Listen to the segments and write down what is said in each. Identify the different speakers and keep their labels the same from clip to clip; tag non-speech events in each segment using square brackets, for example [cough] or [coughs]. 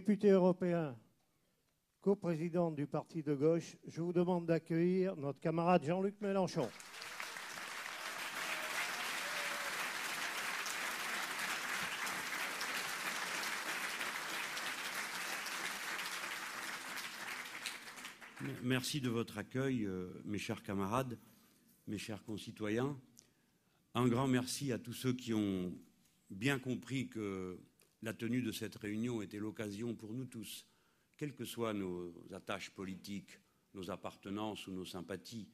Speaker 1: député européen, coprésident du parti de gauche, je vous demande d'accueillir notre camarade Jean-Luc Mélenchon.
Speaker 2: Merci de votre accueil, euh, mes chers camarades, mes chers concitoyens. Un grand merci à tous ceux qui ont bien compris que la tenue de cette réunion était l'occasion pour nous tous, quelles que soient nos attaches politiques, nos appartenances ou nos sympathies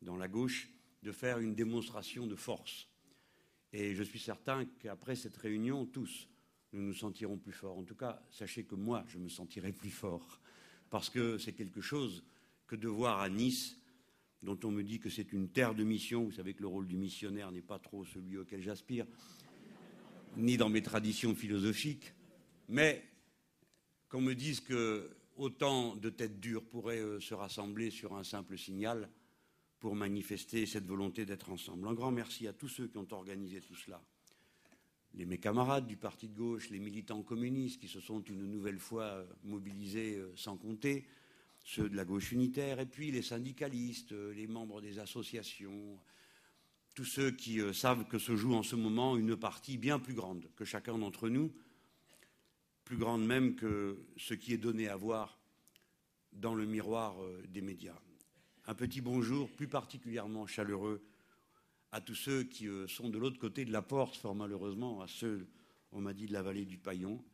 Speaker 2: dans la gauche, de faire une démonstration de force. Et je suis certain qu'après cette réunion, tous, nous nous sentirons plus forts. En tout cas, sachez que moi, je me sentirai plus fort. Parce que c'est quelque chose que de voir à Nice, dont on me dit que c'est une terre de mission. Vous savez que le rôle du missionnaire n'est pas trop celui auquel j'aspire ni dans mes traditions philosophiques, mais qu'on me dise que autant de têtes dures pourraient euh, se rassembler sur un simple signal pour manifester cette volonté d'être ensemble. Un grand merci à tous ceux qui ont organisé tout cela. Les, mes camarades du Parti de gauche, les militants communistes qui se sont une nouvelle fois euh, mobilisés euh, sans compter, ceux de la gauche unitaire, et puis les syndicalistes, les membres des associations, tous ceux qui euh, savent que se joue en ce moment une partie bien plus grande que chacun d'entre nous, plus grande même que ce qui est donné à voir dans le miroir euh, des médias. Un petit bonjour plus particulièrement chaleureux à tous ceux qui euh, sont de l'autre côté de la porte, fort malheureusement, à ceux, on m'a dit, de la vallée du Paillon.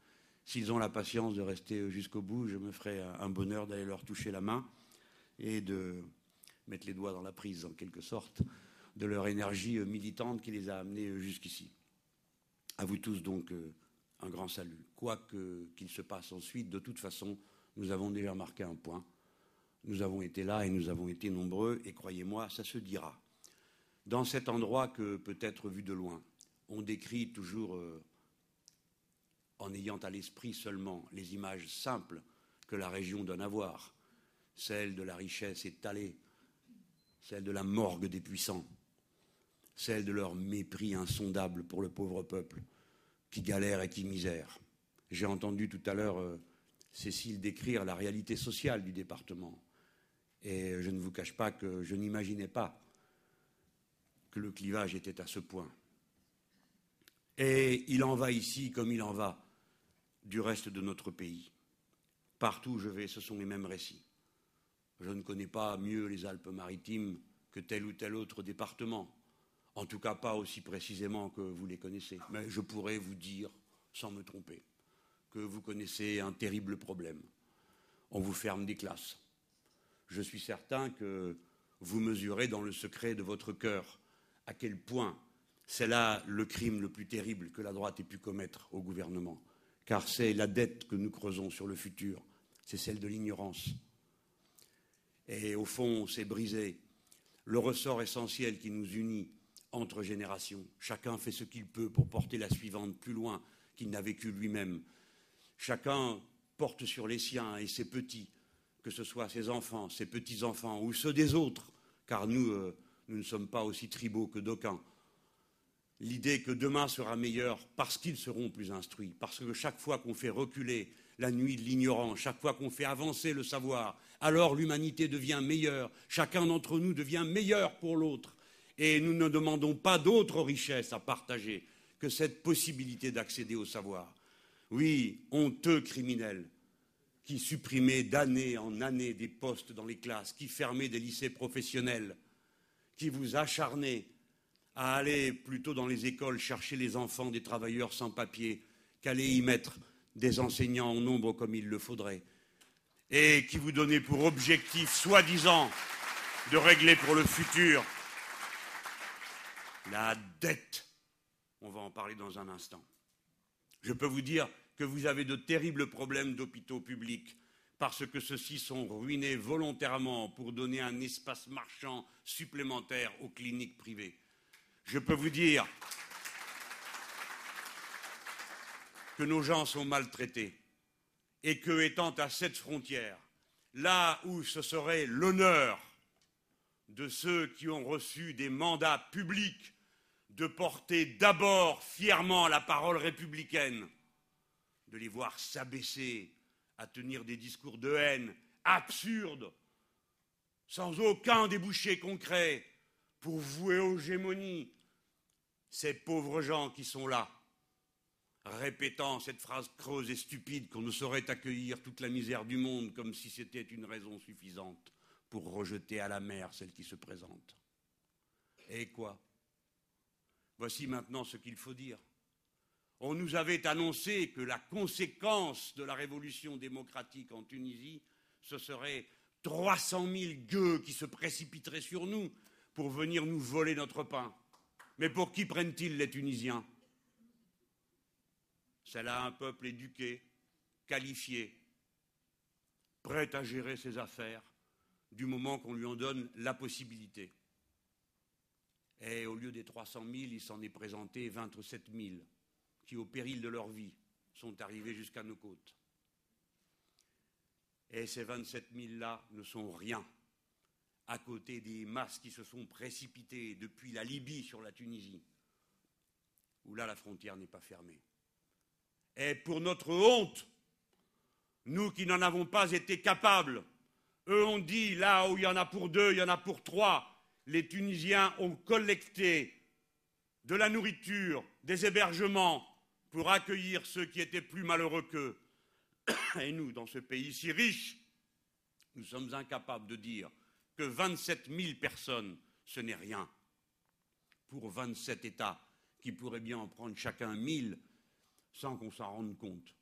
Speaker 2: S'ils ont la patience de rester jusqu'au bout, je me ferai un bonheur d'aller leur toucher la main et de mettre les doigts dans la prise, en quelque sorte, de leur énergie euh, militante qui les a amenés euh, jusqu'ici. À vous tous donc euh, un grand salut. Quoi qu'il se passe ensuite, de toute façon, nous avons déjà marqué un point. Nous avons été là et nous avons été nombreux, et croyez-moi, ça se dira. Dans cet endroit que peut-être vu de loin, on décrit toujours, en ayant à l'esprit seulement les images simples que la région donne à voir, celle de la richesse étalée, celle de la morgue des puissants, celle de leur mépris insondable pour le pauvre peuple qui galère et qui misère. J'ai entendu tout à l'heure euh, Cécile décrire la réalité sociale du département. Et je ne vous cache pas que je n'imaginais pas que le clivage était à ce point. Et il en va ici comme il en va du reste de notre pays. Partout où je vais, ce sont les mêmes récits. Je ne connais pas mieux les Alpes-Maritimes que tel ou tel autre département. En tout cas, pas aussi précisément que vous les connaissez. Mais je pourrais vous dire, sans me tromper, que vous connaissez un terrible problème. On vous ferme des classes. Je suis certain que vous mesurez dans le secret de votre cœur à quel point c'est là le crime le plus terrible que la droite ait pu commettre au gouvernement. Car c'est la dette que nous creusons sur le futur, c'est celle de l'ignorance. Et au fond, c'est briser le ressort essentiel qui nous unit entre générations. Chacun fait ce qu'il peut pour porter la suivante plus loin qu'il n'a vécu lui-même. Chacun porte sur les siens et ses petits, que ce soit ses enfants, ses petits-enfants ou ceux des autres, car nous, euh, nous ne sommes pas aussi tribaux que d'aucuns. L'idée que demain sera meilleur parce qu'ils seront plus instruits, parce que chaque fois qu'on fait reculer la nuit de l'ignorance, chaque fois qu'on fait avancer le savoir, alors l'humanité devient meilleure, chacun d'entre nous devient meilleur pour l'autre. Et nous ne demandons pas d'autres richesses à partager que cette possibilité d'accéder au savoir. Oui, honteux criminels qui supprimaient d'année en année des postes dans les classes, qui fermaient des lycées professionnels, qui vous acharnez à aller plutôt dans les écoles chercher les enfants des travailleurs sans papier qu'aller y mettre des enseignants en nombre comme il le faudrait, et qui vous donnez pour objectif, soi-disant, de régler pour le futur la dette. On va en parler dans un instant. Je peux vous dire que vous avez de terribles problèmes d'hôpitaux publics parce que ceux-ci sont ruinés volontairement pour donner un espace marchand supplémentaire aux cliniques privées. Je peux vous dire que nos gens sont maltraités et que, étant à cette frontière, là où ce serait l'honneur de ceux qui ont reçu des mandats publics de porter d'abord fièrement la parole républicaine, de les voir s'abaisser à tenir des discours de haine absurdes, sans aucun débouché concret, pour vouer aux gémonies ces pauvres gens qui sont là, répétant cette phrase creuse et stupide qu'on ne saurait accueillir toute la misère du monde comme si c'était une raison suffisante pour rejeter à la mer celle qui se présente. Et quoi? Voici maintenant ce qu'il faut dire. On nous avait annoncé que la conséquence de la révolution démocratique en Tunisie, ce serait 300 000 gueux qui se précipiteraient sur nous pour venir nous voler notre pain. Mais pour qui prennent-ils les Tunisiens? C'est là un peuple éduqué, qualifié, prêt à gérer ses affaires du moment qu'on lui en donne la possibilité. Et au lieu des 300 000, il s'en est présenté 27 000 qui, au péril de leur vie, sont arrivés jusqu'à nos côtes. Et ces 27 000-là ne sont rien à côté des masses qui se sont précipitées depuis la Libye sur la Tunisie, où là la frontière n'est pas fermée. Et pour notre honte, nous qui n'en avons pas été capables, eux ont dit là où il y en a pour deux, il y en a pour trois, les Tunisiens ont collecté de la nourriture, des hébergements pour accueillir ceux qui étaient plus malheureux qu'eux. [coughs] Et nous, dans ce pays si riche, nous sommes incapables de dire que 27 000 personnes, ce n'est rien pour 27 États qui pourraient bien en prendre chacun 1000 sans qu'on s'en rende compte.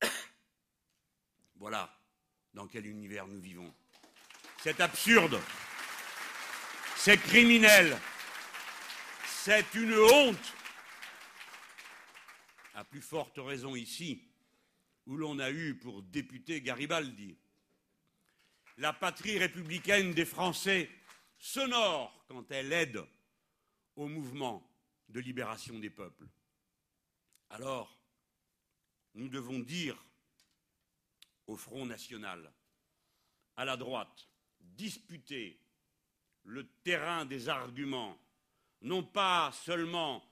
Speaker 2: [coughs] Voilà dans quel univers nous vivons. C'est absurde, c'est criminel, c'est une honte. À plus forte raison ici, où l'on a eu pour député Garibaldi. La patrie républicaine des Français sonore quand elle aide au mouvement de libération des peuples. Alors, nous devons dire au Front national, à la droite, disputer le terrain des arguments, non pas seulement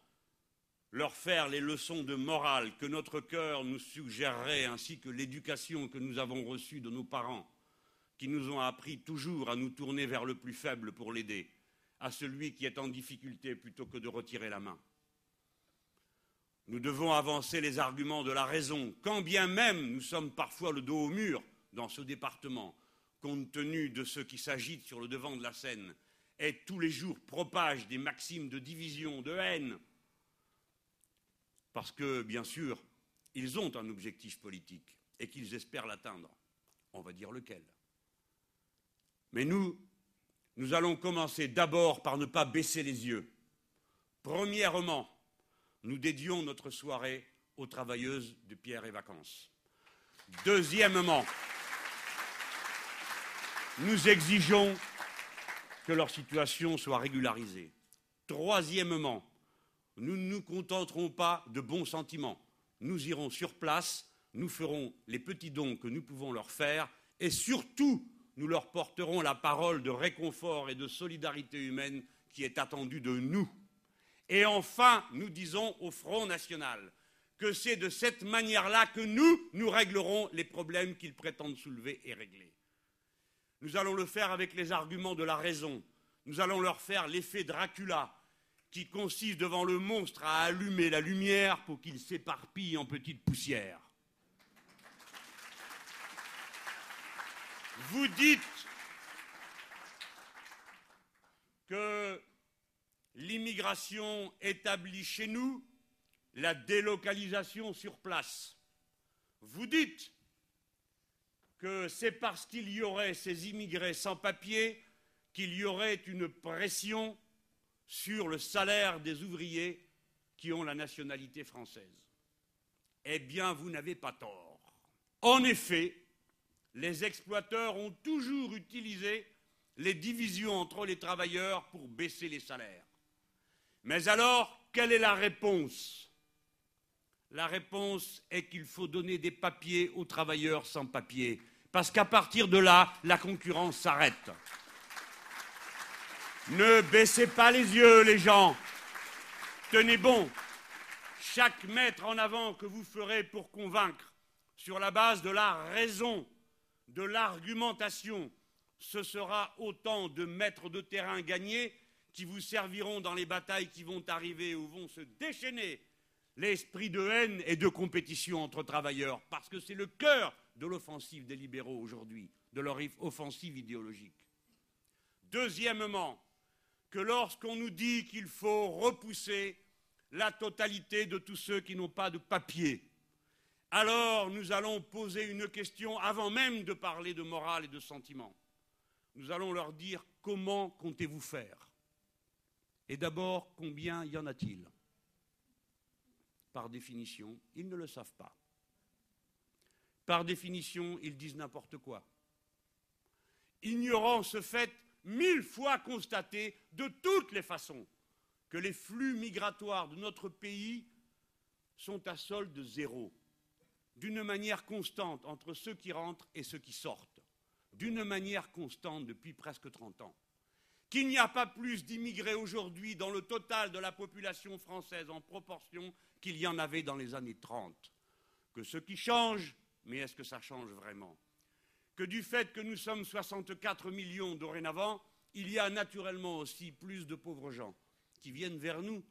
Speaker 2: leur faire les leçons de morale que notre cœur nous suggérerait, ainsi que l'éducation que nous avons reçue de nos parents, qui nous ont appris toujours à nous tourner vers le plus faible pour l'aider, à celui qui est en difficulté plutôt que de retirer la main. Nous devons avancer les arguments de la raison, quand bien même nous sommes parfois le dos au mur dans ce département, compte tenu de ceux qui s'agitent sur le devant de la scène et tous les jours propagent des maximes de division, de haine, parce que, bien sûr, ils ont un objectif politique et qu'ils espèrent l'atteindre. On va dire lequel. Mais nous, nous allons commencer d'abord par ne pas baisser les yeux. Premièrement, nous dédions notre soirée aux travailleuses de Pierre et Vacances. Deuxièmement, nous exigeons que leur situation soit régularisée. Troisièmement, nous ne nous contenterons pas de bons sentiments. Nous irons sur place, nous ferons les petits dons que nous pouvons leur faire et surtout, nous leur porterons la parole de réconfort et de solidarité humaine qui est attendue de nous. Et enfin, nous disons au Front national que c'est de cette manière-là que nous, nous réglerons les problèmes qu'ils prétendent soulever et régler. Nous allons le faire avec les arguments de la raison. Nous allons leur faire l'effet Dracula, qui consiste devant le monstre à allumer la lumière pour qu'il s'éparpille en petites poussières. Vous dites que l'immigration établit chez nous la délocalisation sur place. Vous dites que c'est parce qu'il y aurait ces immigrés sans papier qu'il y aurait une pression sur le salaire des ouvriers qui ont la nationalité française. Eh bien, vous n'avez pas tort. En effet, les exploiteurs ont toujours utilisé les divisions entre les travailleurs pour baisser les salaires. Mais alors, quelle est la réponse? La réponse est qu'il faut donner des papiers aux travailleurs sans papiers, parce qu'à partir de là, la concurrence s'arrête. Ne baissez pas les yeux, les gens. Tenez bon. Chaque mètre en avant que vous ferez pour convaincre sur la base de la raison, de l'argumentation, ce sera autant de mètres de terrain gagnés qui vous serviront dans les batailles qui vont arriver ou vont se déchaîner l'esprit de haine et de compétition entre travailleurs, parce que c'est le cœur de l'offensive des libéraux aujourd'hui, de leur offensive idéologique. Deuxièmement, que lorsqu'on nous dit qu'il faut repousser la totalité de tous ceux qui n'ont pas de papier, alors nous allons poser une question avant même de parler de morale et de sentiment. Nous allons leur dire comment comptez-vous faire? Et d'abord, combien y en a-t-il? Par définition, ils ne le savent pas. Par définition, ils disent n'importe quoi. Ignorant ce fait mille fois constaté de toutes les façons que les flux migratoires de notre pays sont à solde zéro, d'une manière constante entre ceux qui rentrent et ceux qui sortent, d'une manière constante depuis presque 30 ans, qu'il n'y a pas plus d'immigrés aujourd'hui dans le total de la population française en proportion qu'il y en avait dans les années 30, que ce qui change, mais est-ce que ça change vraiment Que du fait que nous sommes 64 millions dorénavant, il y a naturellement aussi plus de pauvres gens qui viennent vers nous,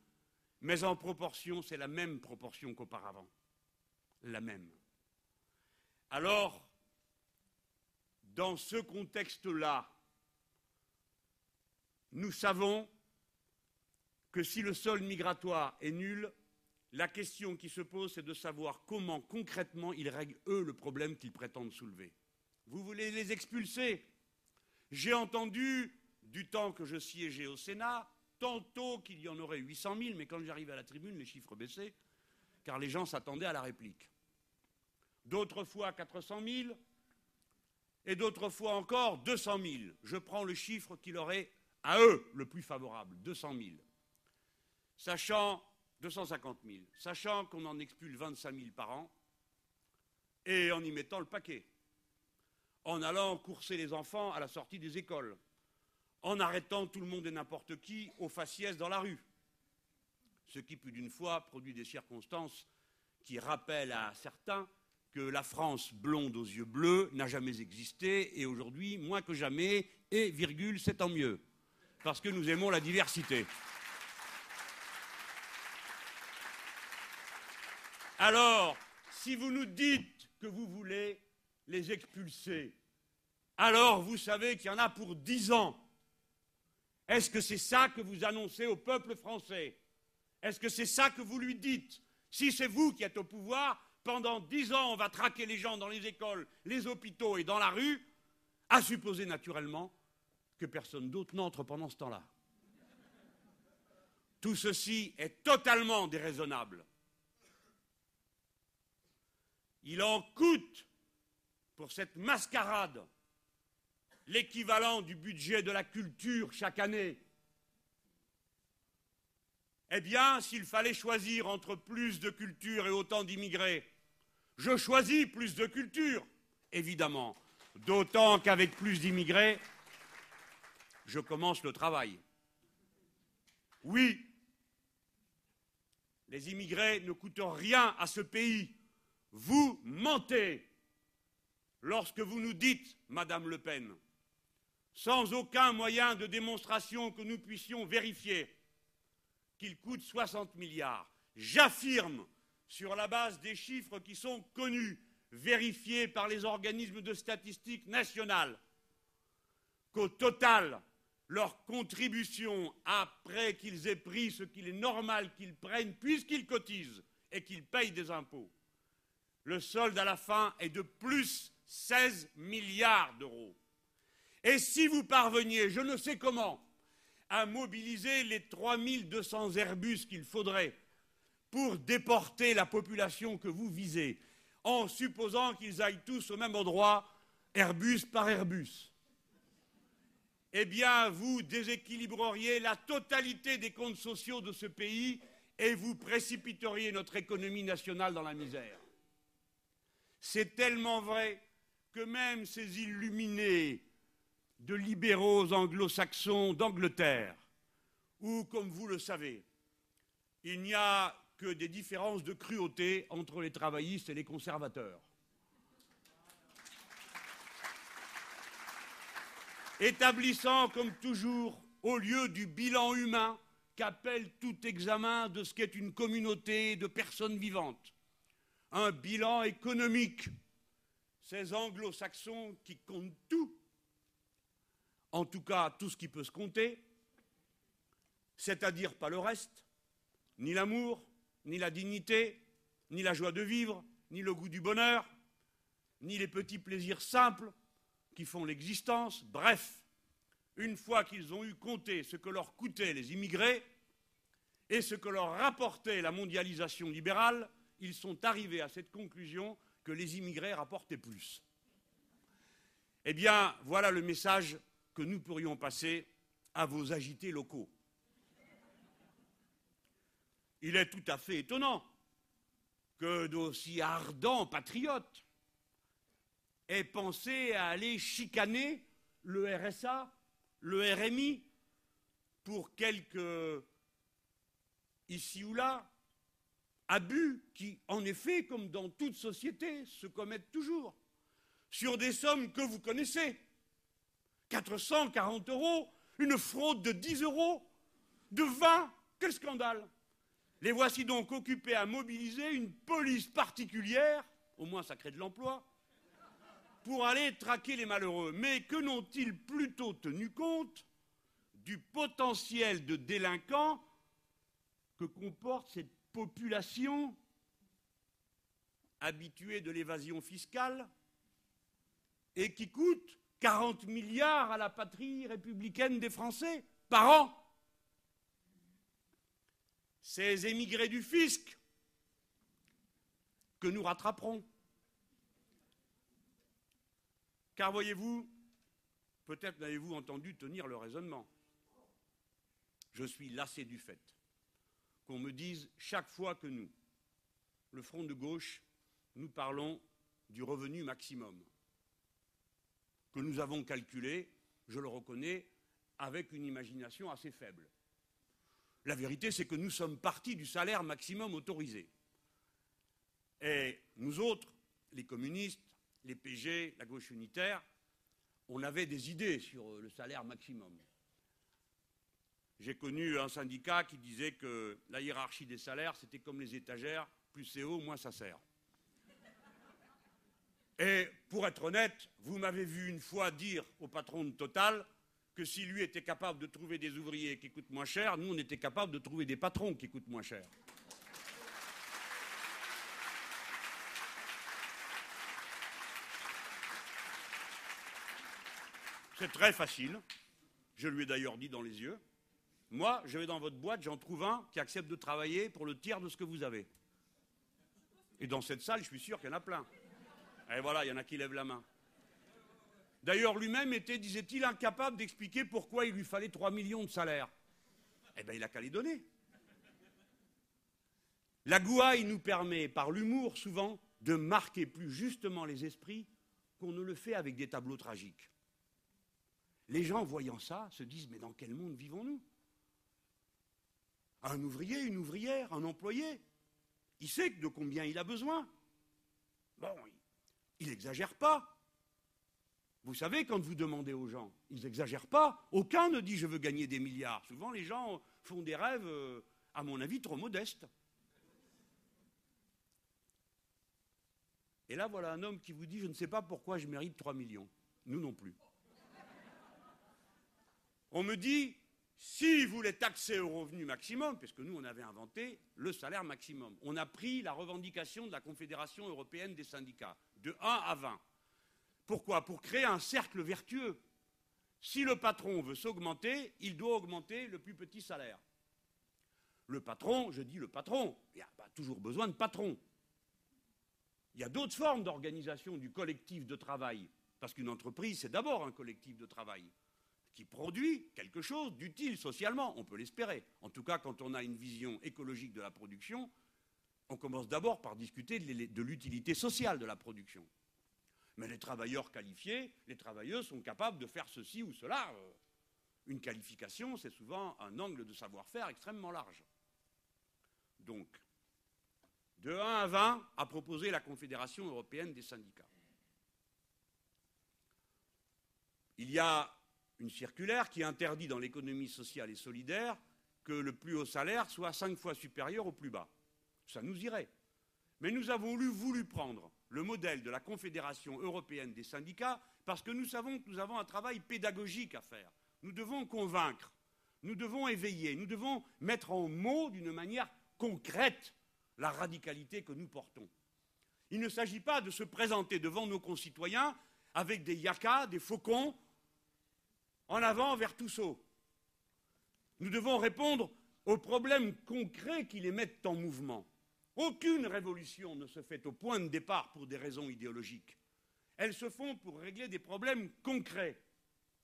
Speaker 2: mais en proportion, c'est la même proportion qu'auparavant. La même. Alors, dans ce contexte-là, nous savons que si le sol migratoire est nul, la question qui se pose, c'est de savoir comment concrètement ils règlent, eux, le problème qu'ils prétendent soulever. Vous voulez les expulser? J'ai entendu, du temps que je siégeais au Sénat, tantôt qu'il y en aurait 800 000, mais quand j'arrivais à la tribune, les chiffres baissaient, car les gens s'attendaient à la réplique. D'autres fois 400 000, et d'autres fois encore 200 000. Je prends le chiffre qui leur est, à eux, le plus favorable, 200 000. Sachant 250 000, sachant qu'on en expulse 25 000 par an, et en y mettant le paquet, en allant courser les enfants à la sortie des écoles, en arrêtant tout le monde et n'importe qui au faciès dans la rue, ce qui plus d'une fois produit des circonstances qui rappellent à certains que la France blonde aux yeux bleus n'a jamais existé et aujourd'hui, moins que jamais, et virgule, c'est tant mieux, parce que nous aimons la diversité. Alors, si vous nous dites que vous voulez les expulser, alors vous savez qu'il y en a pour dix ans. Est-ce que c'est ça que vous annoncez au peuple français? Est-ce que c'est ça que vous lui dites? Si c'est vous qui êtes au pouvoir, pendant dix ans, on va traquer les gens dans les écoles, les hôpitaux et dans la rue, à supposer naturellement que personne d'autre n'entre pendant ce temps-là. Tout ceci est totalement déraisonnable. Il en coûte pour cette mascarade l'équivalent du budget de la culture chaque année. Eh bien, s'il fallait choisir entre plus de culture et autant d'immigrés, je choisis plus de culture, évidemment, d'autant qu'avec plus d'immigrés, je commence le travail. Oui, les immigrés ne coûtent rien à ce pays. Vous mentez lorsque vous nous dites, Madame Le Pen, sans aucun moyen de démonstration que nous puissions vérifier, qu'il coûte 60 milliards. J'affirme, sur la base des chiffres qui sont connus, vérifiés par les organismes de statistiques nationales, qu'au total, leur contribution, après qu'ils aient pris ce qu'il est normal qu'ils prennent, puisqu'ils cotisent et qu'ils payent des impôts, le solde à la fin est de plus 16 milliards d'euros. Et si vous parveniez, je ne sais comment, à mobiliser les 3200 Airbus qu'il faudrait pour déporter la population que vous visez, en supposant qu'ils aillent tous au même endroit, Airbus par Airbus, eh bien, vous déséquilibreriez la totalité des comptes sociaux de ce pays et vous précipiteriez notre économie nationale dans la misère. C'est tellement vrai que même ces illuminés de libéraux anglo-saxons d'Angleterre, où, comme vous le savez, il n'y a que des différences de cruauté entre les travaillistes et les conservateurs, établissant, comme toujours, au lieu du bilan humain qu'appelle tout examen de ce qu'est une communauté de personnes vivantes, un bilan économique, ces anglo-saxons qui comptent tout, en tout cas tout ce qui peut se compter, c'est-à-dire pas le reste, ni l'amour, ni la dignité, ni la joie de vivre, ni le goût du bonheur, ni les petits plaisirs simples qui font l'existence. Bref, une fois qu'ils ont eu compté ce que leur coûtaient les immigrés et ce que leur rapportait la mondialisation libérale, ils sont arrivés à cette conclusion que les immigrés rapportaient plus. Eh bien, voilà le message que nous pourrions passer à vos agités locaux. Il est tout à fait étonnant que d'aussi ardents patriotes aient pensé à aller chicaner le RSA, le RMI, pour quelques, ici ou là, abus qui, en effet, comme dans toute société, se commettent toujours, sur des sommes que vous connaissez. 440 euros, une fraude de 10 euros, de 20, quel scandale les voici donc occupés à mobiliser une police particulière, au moins ça crée de l'emploi, pour aller traquer les malheureux. Mais que n'ont-ils plutôt tenu compte du potentiel de délinquants que comporte cette population habituée de l'évasion fiscale et qui coûte 40 milliards à la patrie républicaine des Français par an ces émigrés du fisc que nous rattraperons. Car voyez-vous, peut-être n'avez-vous entendu tenir le raisonnement. Je suis lassé du fait qu'on me dise chaque fois que nous, le front de gauche, nous parlons du revenu maximum, que nous avons calculé, je le reconnais, avec une imagination assez faible. La vérité, c'est que nous sommes partis du salaire maximum autorisé. Et nous autres, les communistes, les PG, la gauche unitaire, on avait des idées sur le salaire maximum. J'ai connu un syndicat qui disait que la hiérarchie des salaires, c'était comme les étagères, plus c'est haut, moins ça sert. Et pour être honnête, vous m'avez vu une fois dire au patron de Total que si lui était capable de trouver des ouvriers qui coûtent moins cher, nous, on était capable de trouver des patrons qui coûtent moins cher. C'est très facile. Je lui ai d'ailleurs dit dans les yeux. Moi, je vais dans votre boîte, j'en trouve un qui accepte de travailler pour le tiers de ce que vous avez. Et dans cette salle, je suis sûr qu'il y en a plein. Et voilà, il y en a qui lèvent la main. D'ailleurs, lui-même était, disait-il, incapable d'expliquer pourquoi il lui fallait 3 millions de salaire. Eh bien, il a qu'à les donner. La gouaille nous permet, par l'humour souvent, de marquer plus justement les esprits qu'on ne le fait avec des tableaux tragiques. Les gens, voyant ça, se disent Mais dans quel monde vivons-nous? Un ouvrier, une ouvrière, un employé, il sait de combien il a besoin. Bon, il n'exagère pas. Vous savez, quand vous demandez aux gens, ils n'exagèrent pas. Aucun ne dit je veux gagner des milliards. Souvent, les gens font des rêves, euh, à mon avis, trop modestes. Et là, voilà un homme qui vous dit je ne sais pas pourquoi je mérite 3 millions. Nous non plus. On me dit si vous voulez taxer au revenu maximum, puisque nous, on avait inventé le salaire maximum, on a pris la revendication de la Confédération européenne des syndicats, de 1 à 20. Pourquoi? Pour créer un cercle vertueux. Si le patron veut s'augmenter, il doit augmenter le plus petit salaire. Le patron, je dis le patron, il n'y a pas toujours besoin de patron. Il y a d'autres formes d'organisation du collectif de travail, parce qu'une entreprise, c'est d'abord un collectif de travail qui produit quelque chose d'utile socialement, on peut l'espérer. En tout cas, quand on a une vision écologique de la production, on commence d'abord par discuter de l'utilité sociale de la production. Mais les travailleurs qualifiés, les travailleuses sont capables de faire ceci ou cela. Euh, une qualification, c'est souvent un angle de savoir-faire extrêmement large. Donc, de 1 à 20 a proposé la Confédération européenne des syndicats. Il y a une circulaire qui interdit dans l'économie sociale et solidaire que le plus haut salaire soit cinq fois supérieur au plus bas. Ça nous irait. Mais nous avons voulu prendre le modèle de la Confédération européenne des syndicats parce que nous savons que nous avons un travail pédagogique à faire. Nous devons convaincre, nous devons éveiller, nous devons mettre en mots d'une manière concrète la radicalité que nous portons. Il ne s'agit pas de se présenter devant nos concitoyens avec des yakas, des faucons, en avant vers Toussaint. Nous devons répondre aux problèmes concrets qui les mettent en mouvement. Aucune révolution ne se fait au point de départ pour des raisons idéologiques. Elles se font pour régler des problèmes concrets.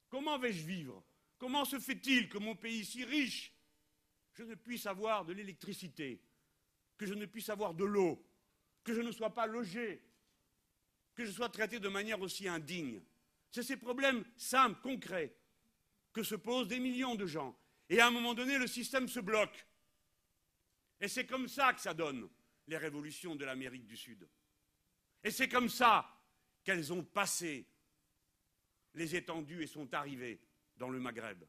Speaker 2: Comment vais-je vivre? Comment se fait-il que mon pays si riche, je ne puisse avoir de l'électricité, que je ne puisse avoir de l'eau, que je ne sois pas logé, que je sois traité de manière aussi indigne? C'est ces problèmes simples, concrets, que se posent des millions de gens. Et à un moment donné, le système se bloque. Et c'est comme ça que ça donne les révolutions de l'Amérique du Sud. Et c'est comme ça qu'elles ont passé les étendues et sont arrivées dans le Maghreb,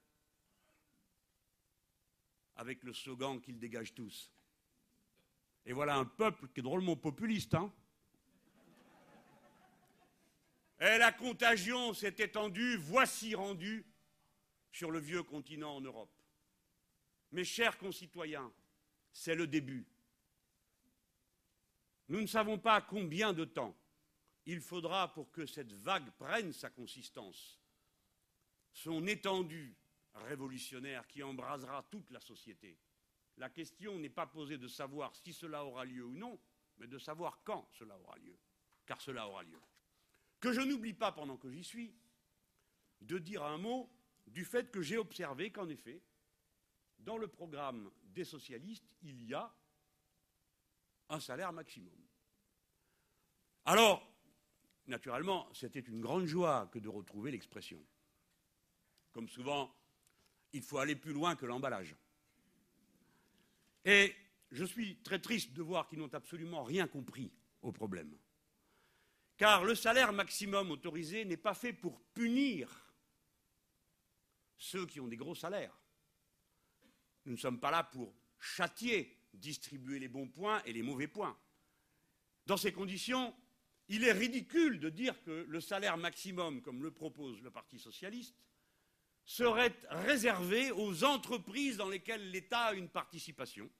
Speaker 2: avec le slogan qu'ils dégagent tous. Et voilà un peuple qui est drôlement populiste, hein Et la contagion s'est étendue, voici rendue sur le vieux continent en Europe. Mes chers concitoyens, c'est le début. Nous ne savons pas combien de temps il faudra pour que cette vague prenne sa consistance, son étendue révolutionnaire qui embrasera toute la société. La question n'est pas posée de savoir si cela aura lieu ou non, mais de savoir quand cela aura lieu, car cela aura lieu. Que je n'oublie pas, pendant que j'y suis, de dire un mot du fait que j'ai observé qu'en effet, dans le programme des socialistes, il y a un salaire maximum. Alors, naturellement, c'était une grande joie que de retrouver l'expression. Comme souvent, il faut aller plus loin que l'emballage. Et je suis très triste de voir qu'ils n'ont absolument rien compris au problème. Car le salaire maximum autorisé n'est pas fait pour punir ceux qui ont des gros salaires. Nous ne sommes pas là pour châtier, distribuer les bons points et les mauvais points. Dans ces conditions, il est ridicule de dire que le salaire maximum, comme le propose le Parti socialiste, serait réservé aux entreprises dans lesquelles l'État a une participation,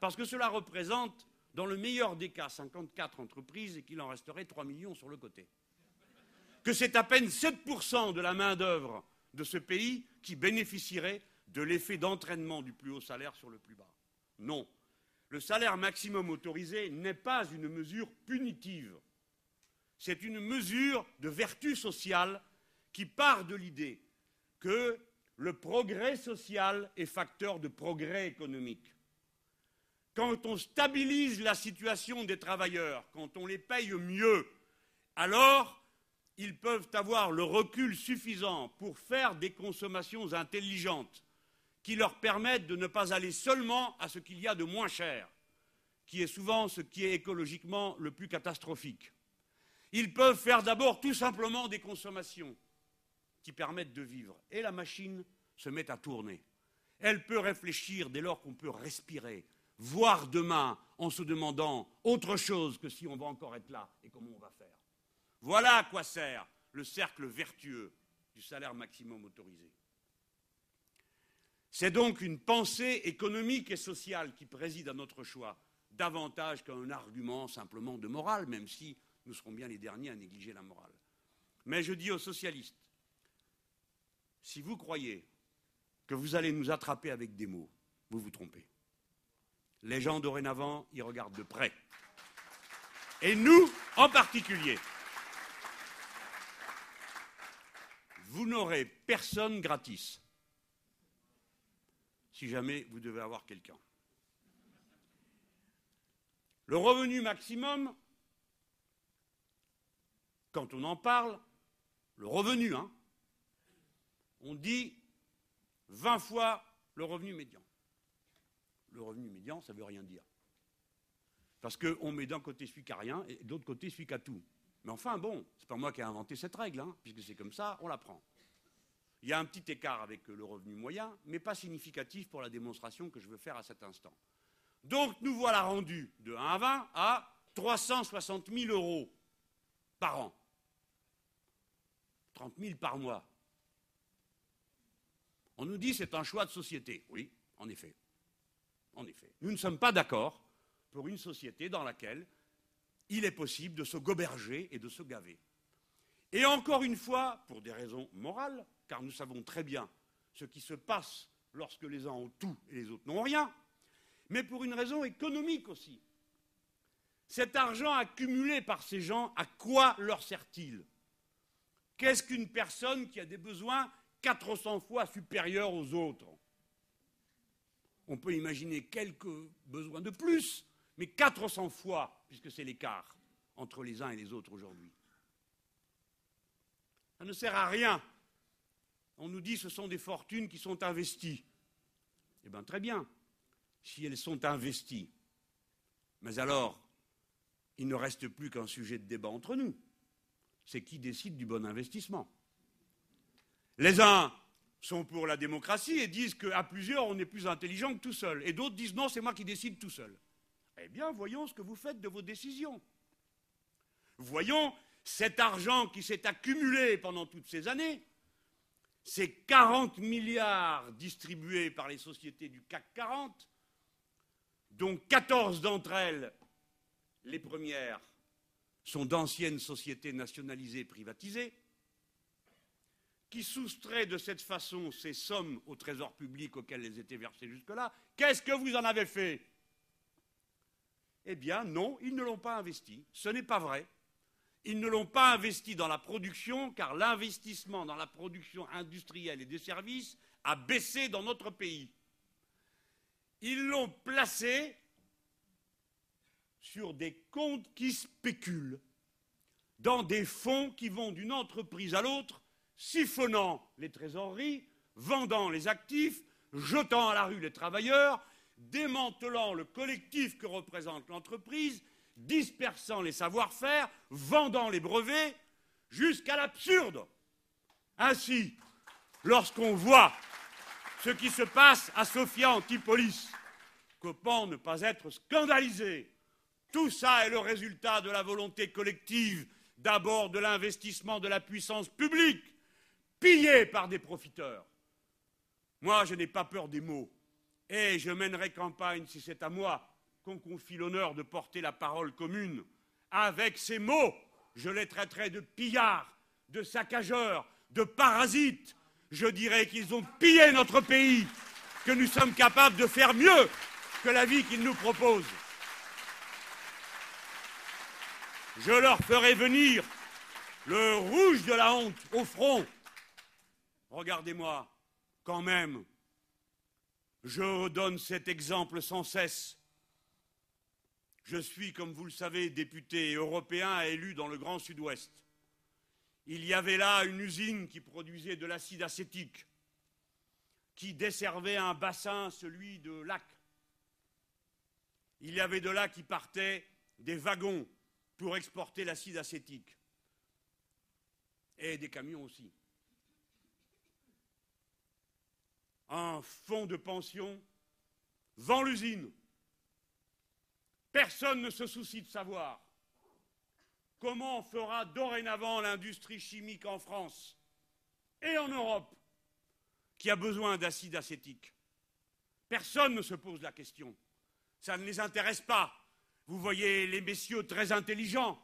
Speaker 2: parce que cela représente, dans le meilleur des cas, 54 entreprises et qu'il en resterait 3 millions sur le côté. Que c'est à peine 7% de la main-d'œuvre de ce pays qui bénéficierait de l'effet d'entraînement du plus haut salaire sur le plus bas. Non. Le salaire maximum autorisé n'est pas une mesure punitive. C'est une mesure de vertu sociale qui part de l'idée que le progrès social est facteur de progrès économique. Quand on stabilise la situation des travailleurs, quand on les paye mieux, alors ils peuvent avoir le recul suffisant pour faire des consommations intelligentes qui leur permettent de ne pas aller seulement à ce qu'il y a de moins cher, qui est souvent ce qui est écologiquement le plus catastrophique. Ils peuvent faire d'abord tout simplement des consommations qui permettent de vivre. Et la machine se met à tourner. Elle peut réfléchir dès lors qu'on peut respirer, voir demain en se demandant autre chose que si on va encore être là et comment on va faire. Voilà à quoi sert le cercle vertueux du salaire maximum autorisé. C'est donc une pensée économique et sociale qui préside à notre choix, davantage qu'un argument simplement de morale, même si nous serons bien les derniers à négliger la morale. Mais je dis aux socialistes, si vous croyez que vous allez nous attraper avec des mots, vous vous trompez. Les gens dorénavant y regardent de près. Et nous, en particulier. Vous n'aurez personne gratis si jamais vous devez avoir quelqu'un. Le revenu maximum, quand on en parle, le revenu, hein, on dit 20 fois le revenu médian. Le revenu médian, ça ne veut rien dire. Parce qu'on met d'un côté celui qui n'a rien et de l'autre côté celui qui a tout. Mais enfin, bon, c'est pas moi qui ai inventé cette règle, hein, puisque c'est comme ça, on la prend. Il y a un petit écart avec le revenu moyen, mais pas significatif pour la démonstration que je veux faire à cet instant. Donc nous voilà rendus de 1 à 20 à 360 000 euros par an. 30 000 par mois. On nous dit c'est un choix de société. Oui, en effet. En effet. Nous ne sommes pas d'accord pour une société dans laquelle il est possible de se goberger et de se gaver. Et encore une fois, pour des raisons morales, car nous savons très bien ce qui se passe lorsque les uns ont tout et les autres n'ont rien, mais pour une raison économique aussi. Cet argent accumulé par ces gens, à quoi leur sert-il? Qu'est-ce qu'une personne qui a des besoins 400 fois supérieurs aux autres? On peut imaginer quelques besoins de plus, mais 400 fois, puisque c'est l'écart entre les uns et les autres aujourd'hui. Ça ne sert à rien. On nous dit que ce sont des fortunes qui sont investies. Eh bien, très bien, si elles sont investies. Mais alors, il ne reste plus qu'un sujet de débat entre nous. C'est qui décide du bon investissement. Les uns sont pour la démocratie et disent qu'à plusieurs, on est plus intelligent que tout seul. Et d'autres disent non, c'est moi qui décide tout seul. Eh bien, voyons ce que vous faites de vos décisions. Voyons cet argent qui s'est accumulé pendant toutes ces années, ces 40 milliards distribués par les sociétés du CAC 40, dont 14 d'entre elles, les premières, sont d'anciennes sociétés nationalisées privatisées, qui soustraient de cette façon ces sommes au trésor public auxquelles elles étaient versées jusque-là, qu'est-ce que vous en avez fait? Eh bien, non, ils ne l'ont pas investi. Ce n'est pas vrai. Ils ne l'ont pas investi dans la production, car l'investissement dans la production industrielle et des services a baissé dans notre pays. Ils l'ont placé sur des comptes qui spéculent, dans des fonds qui vont d'une entreprise à l'autre, siphonnant les trésoreries, vendant les actifs, jetant à la rue les travailleurs, démantelant le collectif que représente l'entreprise, dispersant les savoir-faire, vendant les brevets, jusqu'à l'absurde. Ainsi, lorsqu'on voit ce qui se passe à Sophia Antipolis, comment ne pas être scandalisé? Tout ça est le résultat de la volonté collective, d'abord de l'investissement de la puissance publique, pillée par des profiteurs. Moi, je n'ai pas peur des mots, et je mènerai campagne, si c'est à moi qu'on confie l'honneur de porter la parole commune. Avec ces mots, je les traiterai de pillards, de saccageurs, de parasites. Je dirai qu'ils ont pillé notre pays, que nous sommes capables de faire mieux que la vie qu'ils nous proposent. je leur ferai venir le rouge de la honte au front. Regardez-moi, quand même, je donne cet exemple sans cesse. Je suis, comme vous le savez, député européen élu dans le Grand Sud-Ouest. Il y avait là une usine qui produisait de l'acide acétique, qui desservait un bassin, celui de Lac. Il y avait de là qui partaient des wagons pour exporter l'acide acétique. Et des camions aussi. Un fonds de pension vend l'usine. Personne ne se soucie de savoir comment fera dorénavant l'industrie chimique en France et en Europe qui a besoin d'acide acétique. Personne ne se pose la question. Ça ne les intéresse pas. Vous voyez les messieurs très intelligents,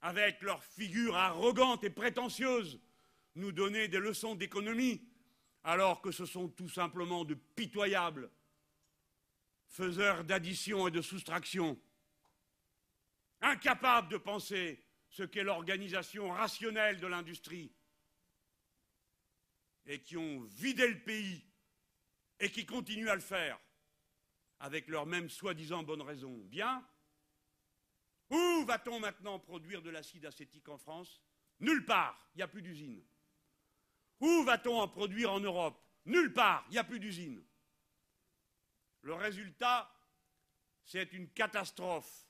Speaker 2: avec leur figure arrogante et prétentieuse, nous donner des leçons d'économie, alors que ce sont tout simplement de pitoyables faiseurs d'addition et de soustraction, incapables de penser ce qu'est l'organisation rationnelle de l'industrie, et qui ont vidé le pays et qui continuent à le faire avec leur même soi-disant bonne raison. Bien. Où va-t-on maintenant produire de l'acide acétique en France? Nulle part, il n'y a plus d'usine. Où va-t-on en produire en Europe? Nulle part, il n'y a plus d'usine. Le résultat, c'est une catastrophe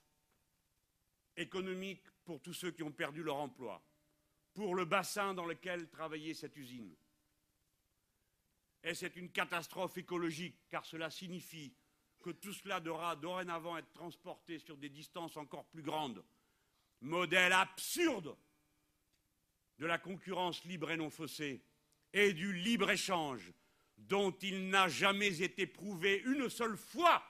Speaker 2: économique pour tous ceux qui ont perdu leur emploi, pour le bassin dans lequel travaillait cette usine, Et c'est une catastrophe écologique, car cela signifie que tout cela devra dorénavant être transporté sur des distances encore plus grandes. Modèle absurde de la concurrence libre et non faussée et du libre-échange dont il n'a jamais été prouvé une seule fois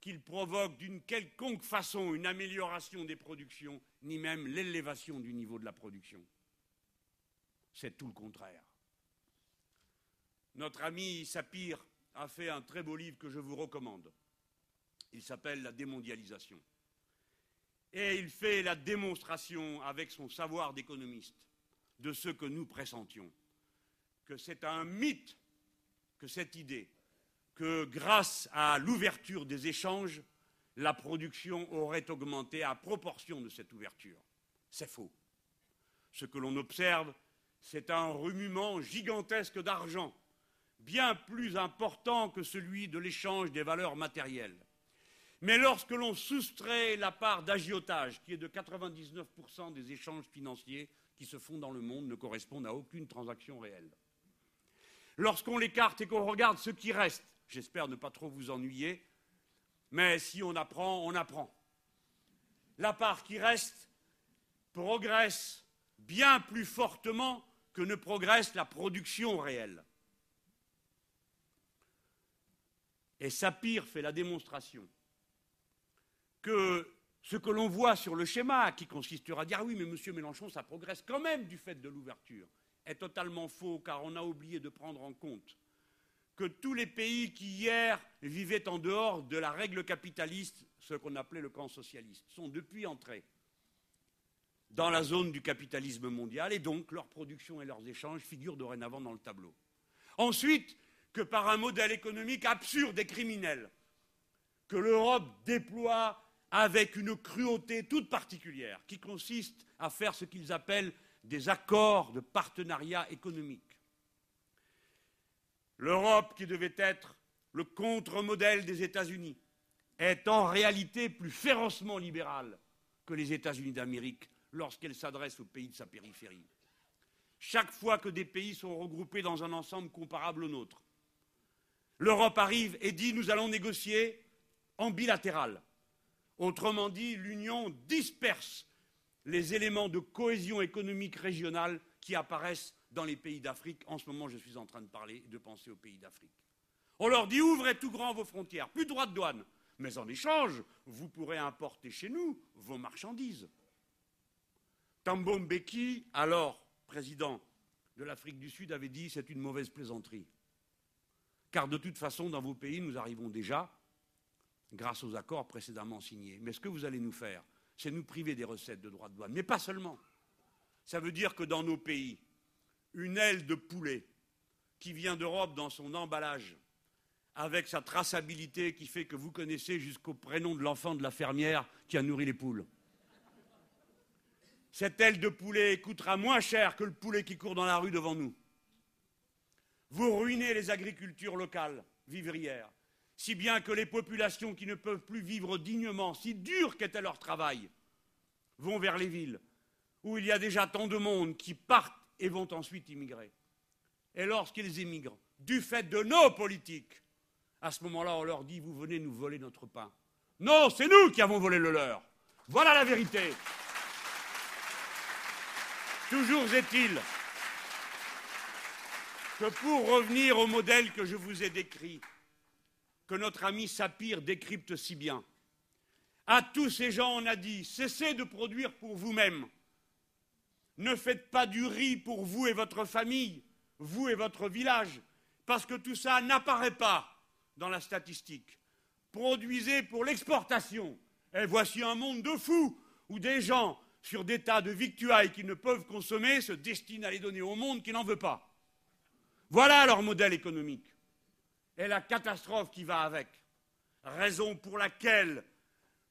Speaker 2: qu'il provoque d'une quelconque façon une amélioration des productions, ni même l'élévation du niveau de la production. C'est tout le contraire. Notre ami Sapir a fait un très beau livre que je vous recommande. Il s'appelle La démondialisation. Et il fait la démonstration avec son savoir d'économiste de ce que nous pressentions, que c'est un mythe que cette idée que grâce à l'ouverture des échanges, la production aurait augmenté à proportion de cette ouverture. C'est faux. Ce que l'on observe, c'est un remuement gigantesque d'argent, bien plus important que celui de l'échange des valeurs matérielles. Mais lorsque l'on soustrait la part d'agiotage, qui est de 99% des échanges financiers qui se font dans le monde, ne correspondent à aucune transaction réelle. Lorsqu'on l'écarte et qu'on regarde ce qui reste, j'espère ne pas trop vous ennuyer, mais si on apprend, on apprend. La part qui reste progresse bien plus fortement que ne progresse la production réelle. Et Sapir fait la démonstration que ce que l'on voit sur le schéma, qui consistera à dire ah oui, mais monsieur Mélenchon, ça progresse quand même du fait de l'ouverture, est totalement faux, car on a oublié de prendre en compte que tous les pays qui hier vivaient en dehors de la règle capitaliste, ce qu'on appelait le camp socialiste, sont depuis entrés dans la zone du capitalisme mondial, et donc leur production et leurs échanges figurent dorénavant dans le tableau. Ensuite, que par un modèle économique absurde et criminel, que l'Europe déploie avec une cruauté toute particulière, qui consiste à faire ce qu'ils appellent des accords de partenariat économique. L'Europe, qui devait être le contre-modèle des États-Unis, est en réalité plus férocement libérale que les États-Unis d'Amérique lorsqu'elle s'adresse aux pays de sa périphérie. Chaque fois que des pays sont regroupés dans un ensemble comparable au nôtre, l'Europe arrive et dit nous allons négocier en bilatéral. Autrement dit, l'Union disperse les éléments de cohésion économique régionale qui apparaissent dans les pays d'Afrique. En ce moment, je suis en train de parler, de penser aux pays d'Afrique. On leur dit ouvrez tout grand vos frontières, plus de droits de douane. Mais en échange, vous pourrez importer chez nous vos marchandises. Thabo Mbeki, alors président de l'Afrique du Sud, avait dit c'est une mauvaise plaisanterie. Car de toute façon, dans vos pays, nous arrivons déjà grâce aux accords précédemment signés. Mais ce que vous allez nous faire, c'est nous priver des recettes de droits de douane. Mais pas seulement. Ça veut dire que dans nos pays, une aile de poulet qui vient d'Europe dans son emballage, avec sa traçabilité qui fait que vous connaissez jusqu'au prénom de l'enfant de la fermière qui a nourri les poules. Cette aile de poulet coûtera moins cher que le poulet qui court dans la rue devant nous. Vous ruinez les agricultures locales, vivrières si bien que les populations qui ne peuvent plus vivre dignement, si dur qu'était leur travail, vont vers les villes, où il y a déjà tant de monde qui partent et vont ensuite immigrer. Et lorsqu'ils immigrent, du fait de nos politiques, à ce moment-là, on leur dit, vous venez nous voler notre pain. Non, c'est nous qui avons volé le leur. Voilà la vérité. Toujours est-il que pour revenir au modèle que je vous ai décrit, que notre ami Sapir décrypte si bien. À tous ces gens, on a dit cessez de produire pour vous-même. Ne faites pas du riz pour vous et votre famille, vous et votre village, parce que tout ça n'apparaît pas dans la statistique. Produisez pour l'exportation. Et voici un monde de fous où des gens, sur des tas de victuailles qu'ils ne peuvent consommer, se destinent à les donner au monde qui n'en veut pas. Voilà leur modèle économique et la catastrophe qui va avec. Raison pour laquelle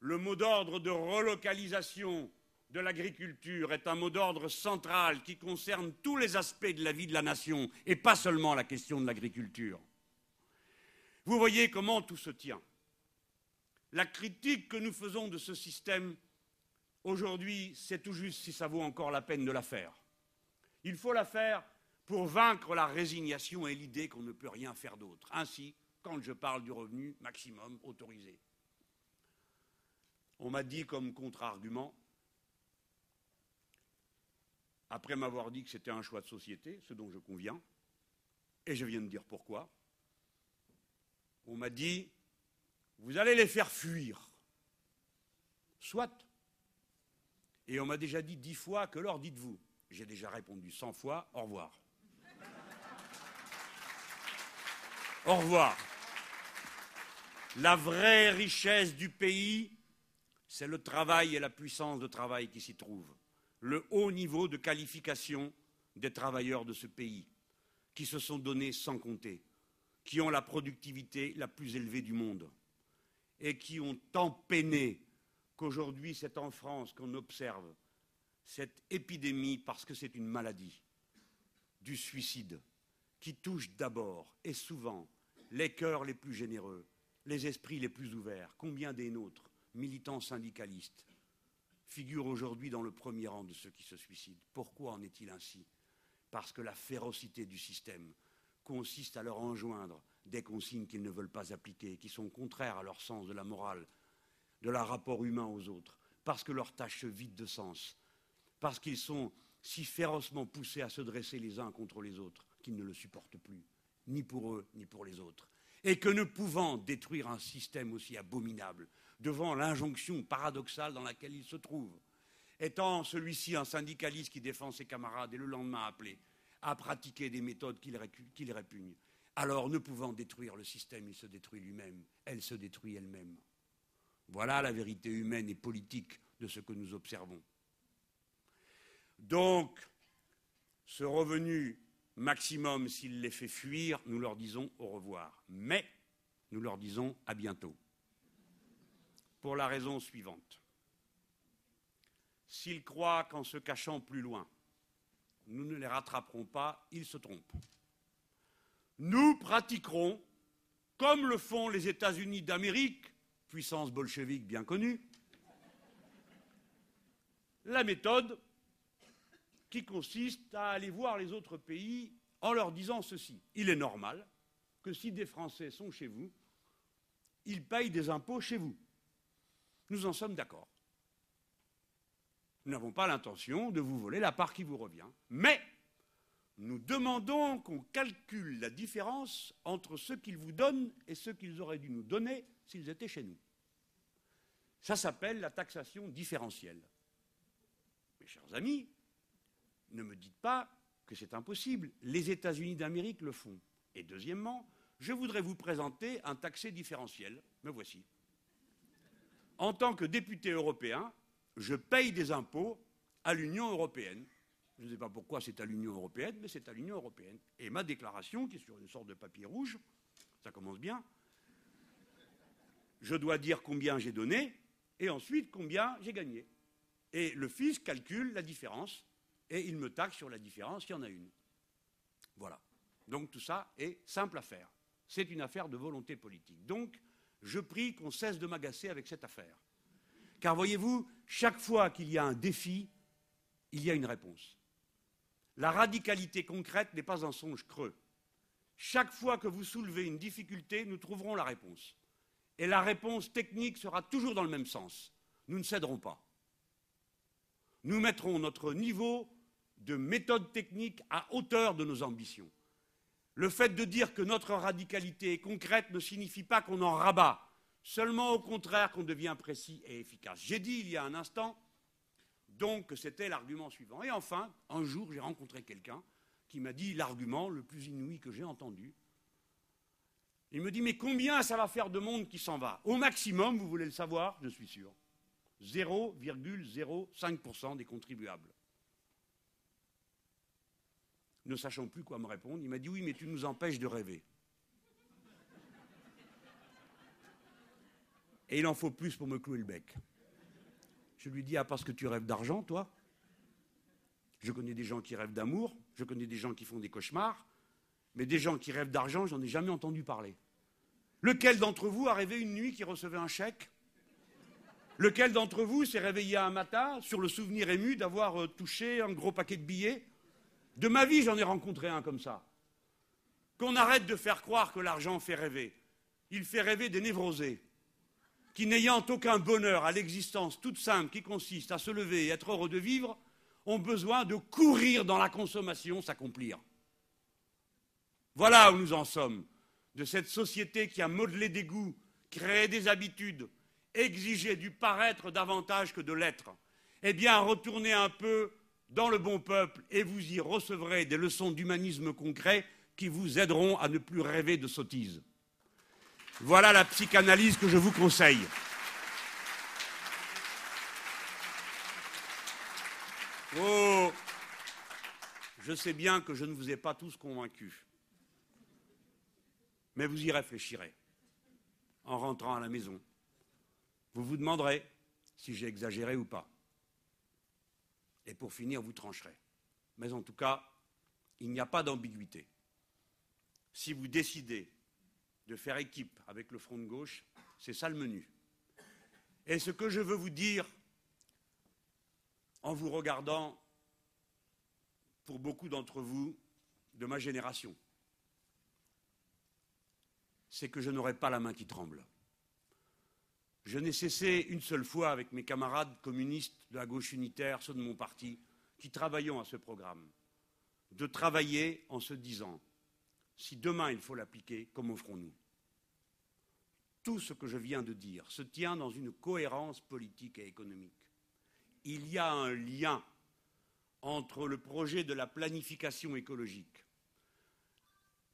Speaker 2: le mot d'ordre de relocalisation de l'agriculture est un mot d'ordre central qui concerne tous les aspects de la vie de la nation et pas seulement la question de l'agriculture. Vous voyez comment tout se tient. La critique que nous faisons de ce système aujourd'hui, c'est tout juste si ça vaut encore la peine de la faire. Il faut la faire pour vaincre la résignation et l'idée qu'on ne peut rien faire d'autre. Ainsi, quand je parle du revenu maximum autorisé. On m'a dit comme contre-argument, après m'avoir dit que c'était un choix de société, ce dont je conviens, et je viens de dire pourquoi, on m'a dit, vous allez les faire fuir. Soit. Et on m'a déjà dit dix fois, que leur dites-vous J'ai déjà répondu cent fois, au revoir. Au revoir. La vraie richesse du pays, c'est le travail et la puissance de travail qui s'y trouvent. Le haut niveau de qualification des travailleurs de ce pays, qui se sont donnés sans compter, qui ont la productivité la plus élevée du monde et qui ont tant peiné qu'aujourd'hui c'est en France qu'on observe cette épidémie parce que c'est une maladie du suicide qui touche d'abord et souvent les cœurs les plus généreux, les esprits les plus ouverts. Combien des nôtres, militants syndicalistes, figurent aujourd'hui dans le premier rang de ceux qui se suicident? Pourquoi en est-il ainsi? Parce que la férocité du système consiste à leur enjoindre des consignes qu'ils ne veulent pas appliquer, qui sont contraires à leur sens de la morale, de leur rapport humain aux autres, parce que leur tâche se vide de sens, parce qu'ils sont si férocement poussés à se dresser les uns contre les autres qu'ils ne le supportent plus, ni pour eux, ni pour les autres. Et que ne pouvant détruire un système aussi abominable, devant l'injonction paradoxale dans laquelle ils se trouvent, étant celui-ci un syndicaliste qui défend ses camarades et le lendemain appelé à pratiquer des méthodes qu'il répugne, alors ne pouvant détruire le système, il se détruit lui-même, elle se détruit elle-même. Voilà la vérité humaine et politique de ce que nous observons. Donc, ce revenu maximum, s'il les fait fuir, nous leur disons au revoir. Mais nous leur disons à bientôt. Pour la raison suivante. S'ils croient qu'en se cachant plus loin, nous ne les rattraperons pas, ils se trompent. Nous pratiquerons, comme le font les États-Unis d'Amérique, puissance bolchevique bien connue, la méthode qui consiste à aller voir les autres pays en leur disant ceci. Il est normal que si des Français sont chez vous, ils payent des impôts chez vous. Nous en sommes d'accord. Nous n'avons pas l'intention de vous voler la part qui vous revient, mais nous demandons qu'on calcule la différence entre ce qu'ils vous donnent et ce qu'ils auraient dû nous donner s'ils étaient chez nous. Ça s'appelle la taxation différentielle. Mes chers amis, ne me dites pas que c'est impossible. Les États-Unis d'Amérique le font. Et deuxièmement, je voudrais vous présenter un taxé différentiel. Me voici. En tant que député européen, je paye des impôts à l'Union européenne. Je ne sais pas pourquoi c'est à l'Union européenne, mais c'est à l'Union européenne. Et ma déclaration, qui est sur une sorte de papier rouge, ça commence bien, je dois dire combien j'ai donné et ensuite combien j'ai gagné. Et le fisc calcule la différence et il me taxe sur la différence, il y en a une. Voilà. Donc tout ça est simple à faire. C'est une affaire de volonté politique. Donc, je prie qu'on cesse de m'agacer avec cette affaire. Car voyez-vous, chaque fois qu'il y a un défi, il y a une réponse. La radicalité concrète n'est pas un songe creux. Chaque fois que vous soulevez une difficulté, nous trouverons la réponse. Et la réponse technique sera toujours dans le même sens. Nous ne céderons pas. Nous mettrons notre niveau de méthode technique à hauteur de nos ambitions. Le fait de dire que notre radicalité est concrète ne signifie pas qu'on en rabat, seulement au contraire qu'on devient précis et efficace. J'ai dit il y a un instant donc que c'était l'argument suivant. Et enfin, un jour, j'ai rencontré quelqu'un qui m'a dit l'argument le plus inouï que j'ai entendu. Il me dit Mais combien ça va faire de monde qui s'en va? Au maximum, vous voulez le savoir Je suis sûr. 0,05% des contribuables. Ne sachant plus quoi me répondre, il m'a dit Oui, mais tu nous empêches de rêver. Et il en faut plus pour me clouer le bec. Je lui dis Ah, parce que tu rêves d'argent, toi Je connais des gens qui rêvent d'amour, je connais des gens qui font des cauchemars, mais des gens qui rêvent d'argent, j'en ai jamais entendu parler. Lequel d'entre vous a rêvé une nuit qui recevait un chèque? Lequel d'entre vous s'est réveillé un matin sur le souvenir ému d'avoir euh, touché un gros paquet de billets? De ma vie, j'en ai rencontré un comme ça. Qu'on arrête de faire croire que l'argent fait rêver. Il fait rêver des névrosés, qui n'ayant aucun bonheur à l'existence toute simple qui consiste à se lever et être heureux de vivre, ont besoin de courir dans la consommation s'accomplir. Voilà où nous en sommes, de cette société qui a modelé des goûts, créé des habitudes, exigé du paraître davantage que de l'être. Eh bien, retournez un peu dans le bon peuple et vous y recevrez des leçons d'humanisme concret qui vous aideront à ne plus rêver de sottises. Voilà la psychanalyse que je vous conseille. Oh, je sais bien que je ne vous ai pas tous convaincus, mais vous y réfléchirez en rentrant à la maison. Vous vous demanderez si j'ai exagéré ou pas. Et pour finir, vous trancherez. Mais en tout cas, il n'y a pas d'ambiguïté. Si vous décidez de faire équipe avec le front de gauche, c'est ça le menu. Et ce que je veux vous dire en vous regardant, pour beaucoup d'entre vous, de ma génération, c'est que je n'aurai pas la main qui tremble. Je n'ai cessé une seule fois avec mes camarades communistes de la gauche unitaire, ceux de mon parti, qui travaillons à ce programme, de travailler en se disant si demain il faut l'appliquer, comment ferons-nous Tout ce que je viens de dire se tient dans une cohérence politique et économique. Il y a un lien entre le projet de la planification écologique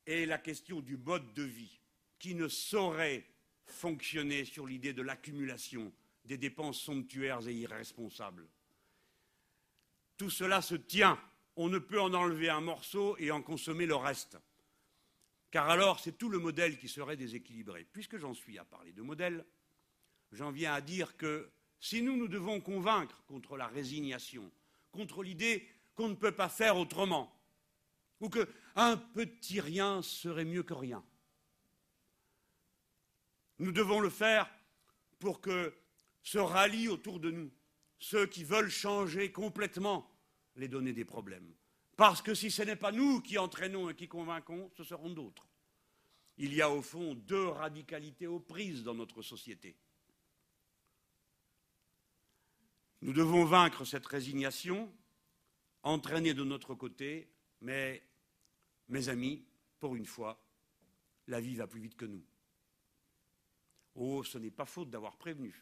Speaker 2: et la question du mode de vie qui ne saurait fonctionner sur l'idée de l'accumulation des dépenses somptuaires et irresponsables. Tout cela se tient. On ne peut en enlever un morceau et en consommer le reste. Car alors, c'est tout le modèle qui serait déséquilibré. Puisque j'en suis à parler de modèle, j'en viens à dire que si nous nous devons convaincre contre la résignation, contre l'idée qu'on ne peut pas faire autrement, ou qu'un petit rien serait mieux que rien, nous devons le faire pour que se rallient autour de nous ceux qui veulent changer complètement les données des problèmes. Parce que si ce n'est pas nous qui entraînons et qui convainquons, ce seront d'autres. Il y a au fond deux radicalités aux prises dans notre société. Nous devons vaincre cette résignation, entraîner de notre côté, mais, mes amis, pour une fois, la vie va plus vite que nous. Oh, ce n'est pas faute d'avoir prévenu.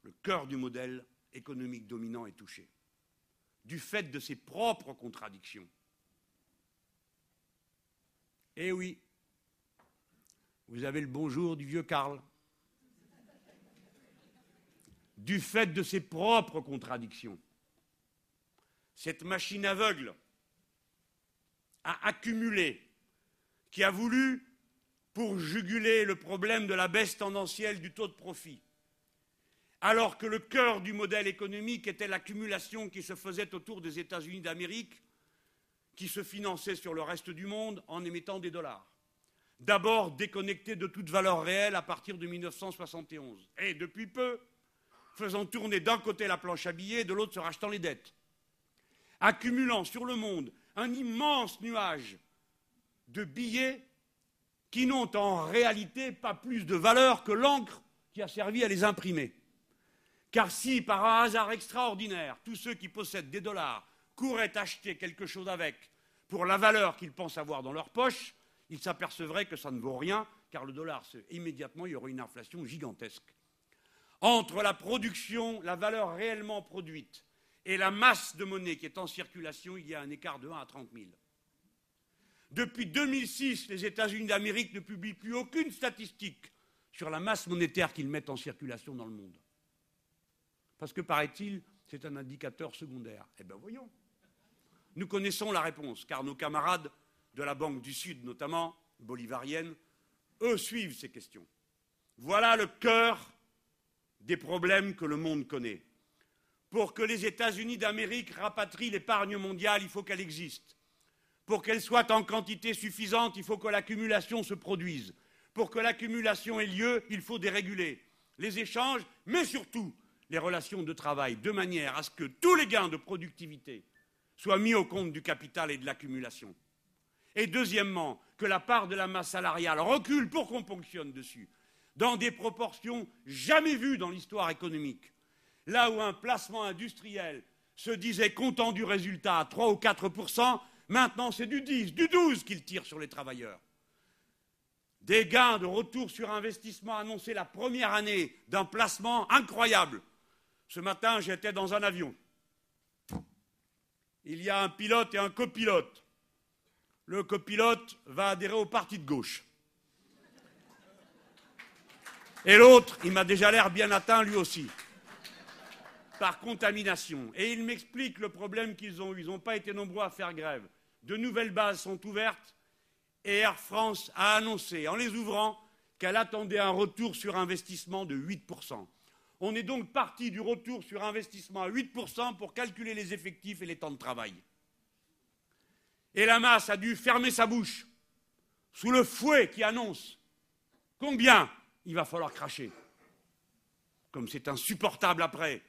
Speaker 2: Le cœur du modèle économique dominant est touché, du fait de ses propres contradictions. Eh oui, vous avez le bonjour du vieux Karl. Du fait de ses propres contradictions. Cette machine aveugle a accumulé, qui a voulu pour juguler le problème de la baisse tendancielle du taux de profit, alors que le cœur du modèle économique était l'accumulation qui se faisait autour des États-Unis d'Amérique, qui se finançait sur le reste du monde en émettant des dollars. D'abord déconnecté de toute valeur réelle à partir de 1971, et depuis peu, faisant tourner d'un côté la planche à billets et de l'autre se rachetant les dettes, accumulant sur le monde un immense nuage de billets qui n'ont en réalité pas plus de valeur que l'encre qui a servi à les imprimer. Car si, par un hasard extraordinaire, tous ceux qui possèdent des dollars couraient acheter quelque chose avec pour la valeur qu'ils pensent avoir dans leur poche, ils s'apercevraient que ça ne vaut rien, car le dollar, immédiatement, il y aurait une inflation gigantesque. Entre la production, la valeur réellement produite, et la masse de monnaie qui est en circulation, il y a un écart de 1 à 30 000. Depuis 2006, les États-Unis d'Amérique ne publient plus aucune statistique sur la masse monétaire qu'ils mettent en circulation dans le monde. Parce que, paraît-il, c'est un indicateur secondaire. Eh bien, voyons. Nous connaissons la réponse, car nos camarades de la Banque du Sud, notamment bolivarienne, eux suivent ces questions. Voilà le cœur des problèmes que le monde connaît. Pour que les États-Unis d'Amérique rapatrient l'épargne mondiale, il faut qu'elle existe. Pour qu'elle soit en quantité suffisante, il faut que l'accumulation se produise. Pour que l'accumulation ait lieu, il faut déréguler les échanges, mais surtout les relations de travail, de manière à ce que tous les gains de productivité soit mis au compte du capital et de l'accumulation. Et deuxièmement, que la part de la masse salariale recule pour qu'on ponctionne dessus, dans des proportions jamais vues dans l'histoire économique. Là où un placement industriel se disait content du résultat à 3 ou 4 maintenant c'est du 10, du 12 qu'il tire sur les travailleurs. Des gains de retour sur investissement annoncés la première année d'un placement incroyable. Ce matin, j'étais dans un avion. Il y a un pilote et un copilote. Le copilote va adhérer au parti de gauche. Et l'autre, il m'a déjà l'air bien atteint lui aussi, par contamination. Et il m'explique le problème qu'ils ont eu. Ils n'ont pas été nombreux à faire grève. De nouvelles bases sont ouvertes et Air France a annoncé, en les ouvrant, qu'elle attendait un retour sur investissement de 8%. On est donc parti du retour sur investissement à 8% pour calculer les effectifs et les temps de travail. Et la masse a dû fermer sa bouche sous le fouet qui annonce combien il va falloir cracher. Comme c'est insupportable après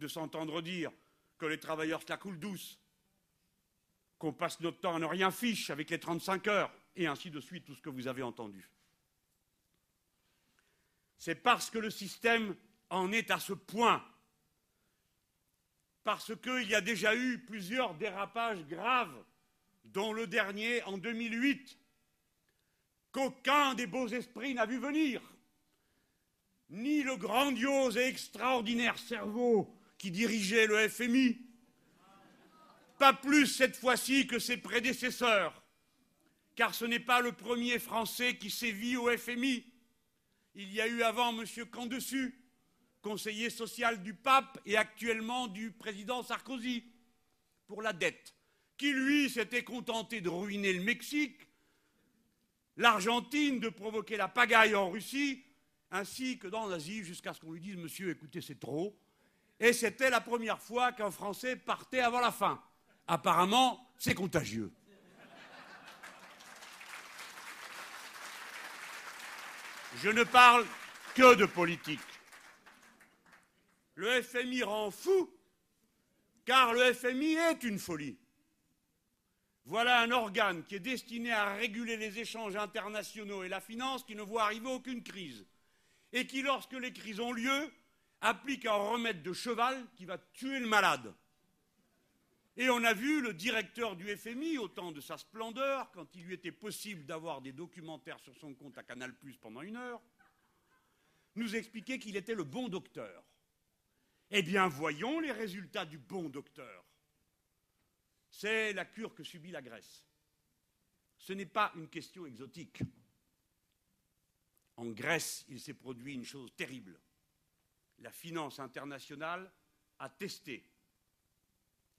Speaker 2: de s'entendre dire que les travailleurs se la coulent douce, qu'on passe notre temps à ne rien fiche avec les 35 heures, et ainsi de suite, tout ce que vous avez entendu. C'est parce que le système en est à ce point, parce qu'il y a déjà eu plusieurs dérapages graves, dont le dernier en 2008, qu'aucun des beaux esprits n'a vu venir, ni le grandiose et extraordinaire cerveau qui dirigeait le FMI, pas plus cette fois-ci que ses prédécesseurs, car ce n'est pas le premier Français qui sévit au FMI. Il y a eu avant M. Candessu, conseiller social du pape et actuellement du président Sarkozy, pour la dette, qui lui s'était contenté de ruiner le Mexique, l'Argentine, de provoquer la pagaille en Russie, ainsi que dans l'Asie, jusqu'à ce qu'on lui dise Monsieur, écoutez, c'est trop. Et c'était la première fois qu'un Français partait avant la fin. Apparemment, c'est contagieux. Je ne parle que de politique. Le FMI rend fou, car le FMI est une folie. Voilà un organe qui est destiné à réguler les échanges internationaux et la finance qui ne voit arriver aucune crise, et qui, lorsque les crises ont lieu, applique un remède de cheval qui va tuer le malade. Et on a vu le directeur du FMI, au temps de sa splendeur, quand il lui était possible d'avoir des documentaires sur son compte à Canal pendant une heure, nous expliquer qu'il était le bon docteur. Eh bien, voyons les résultats du bon docteur. C'est la cure que subit la Grèce. Ce n'est pas une question exotique. En Grèce, il s'est produit une chose terrible. La finance internationale a testé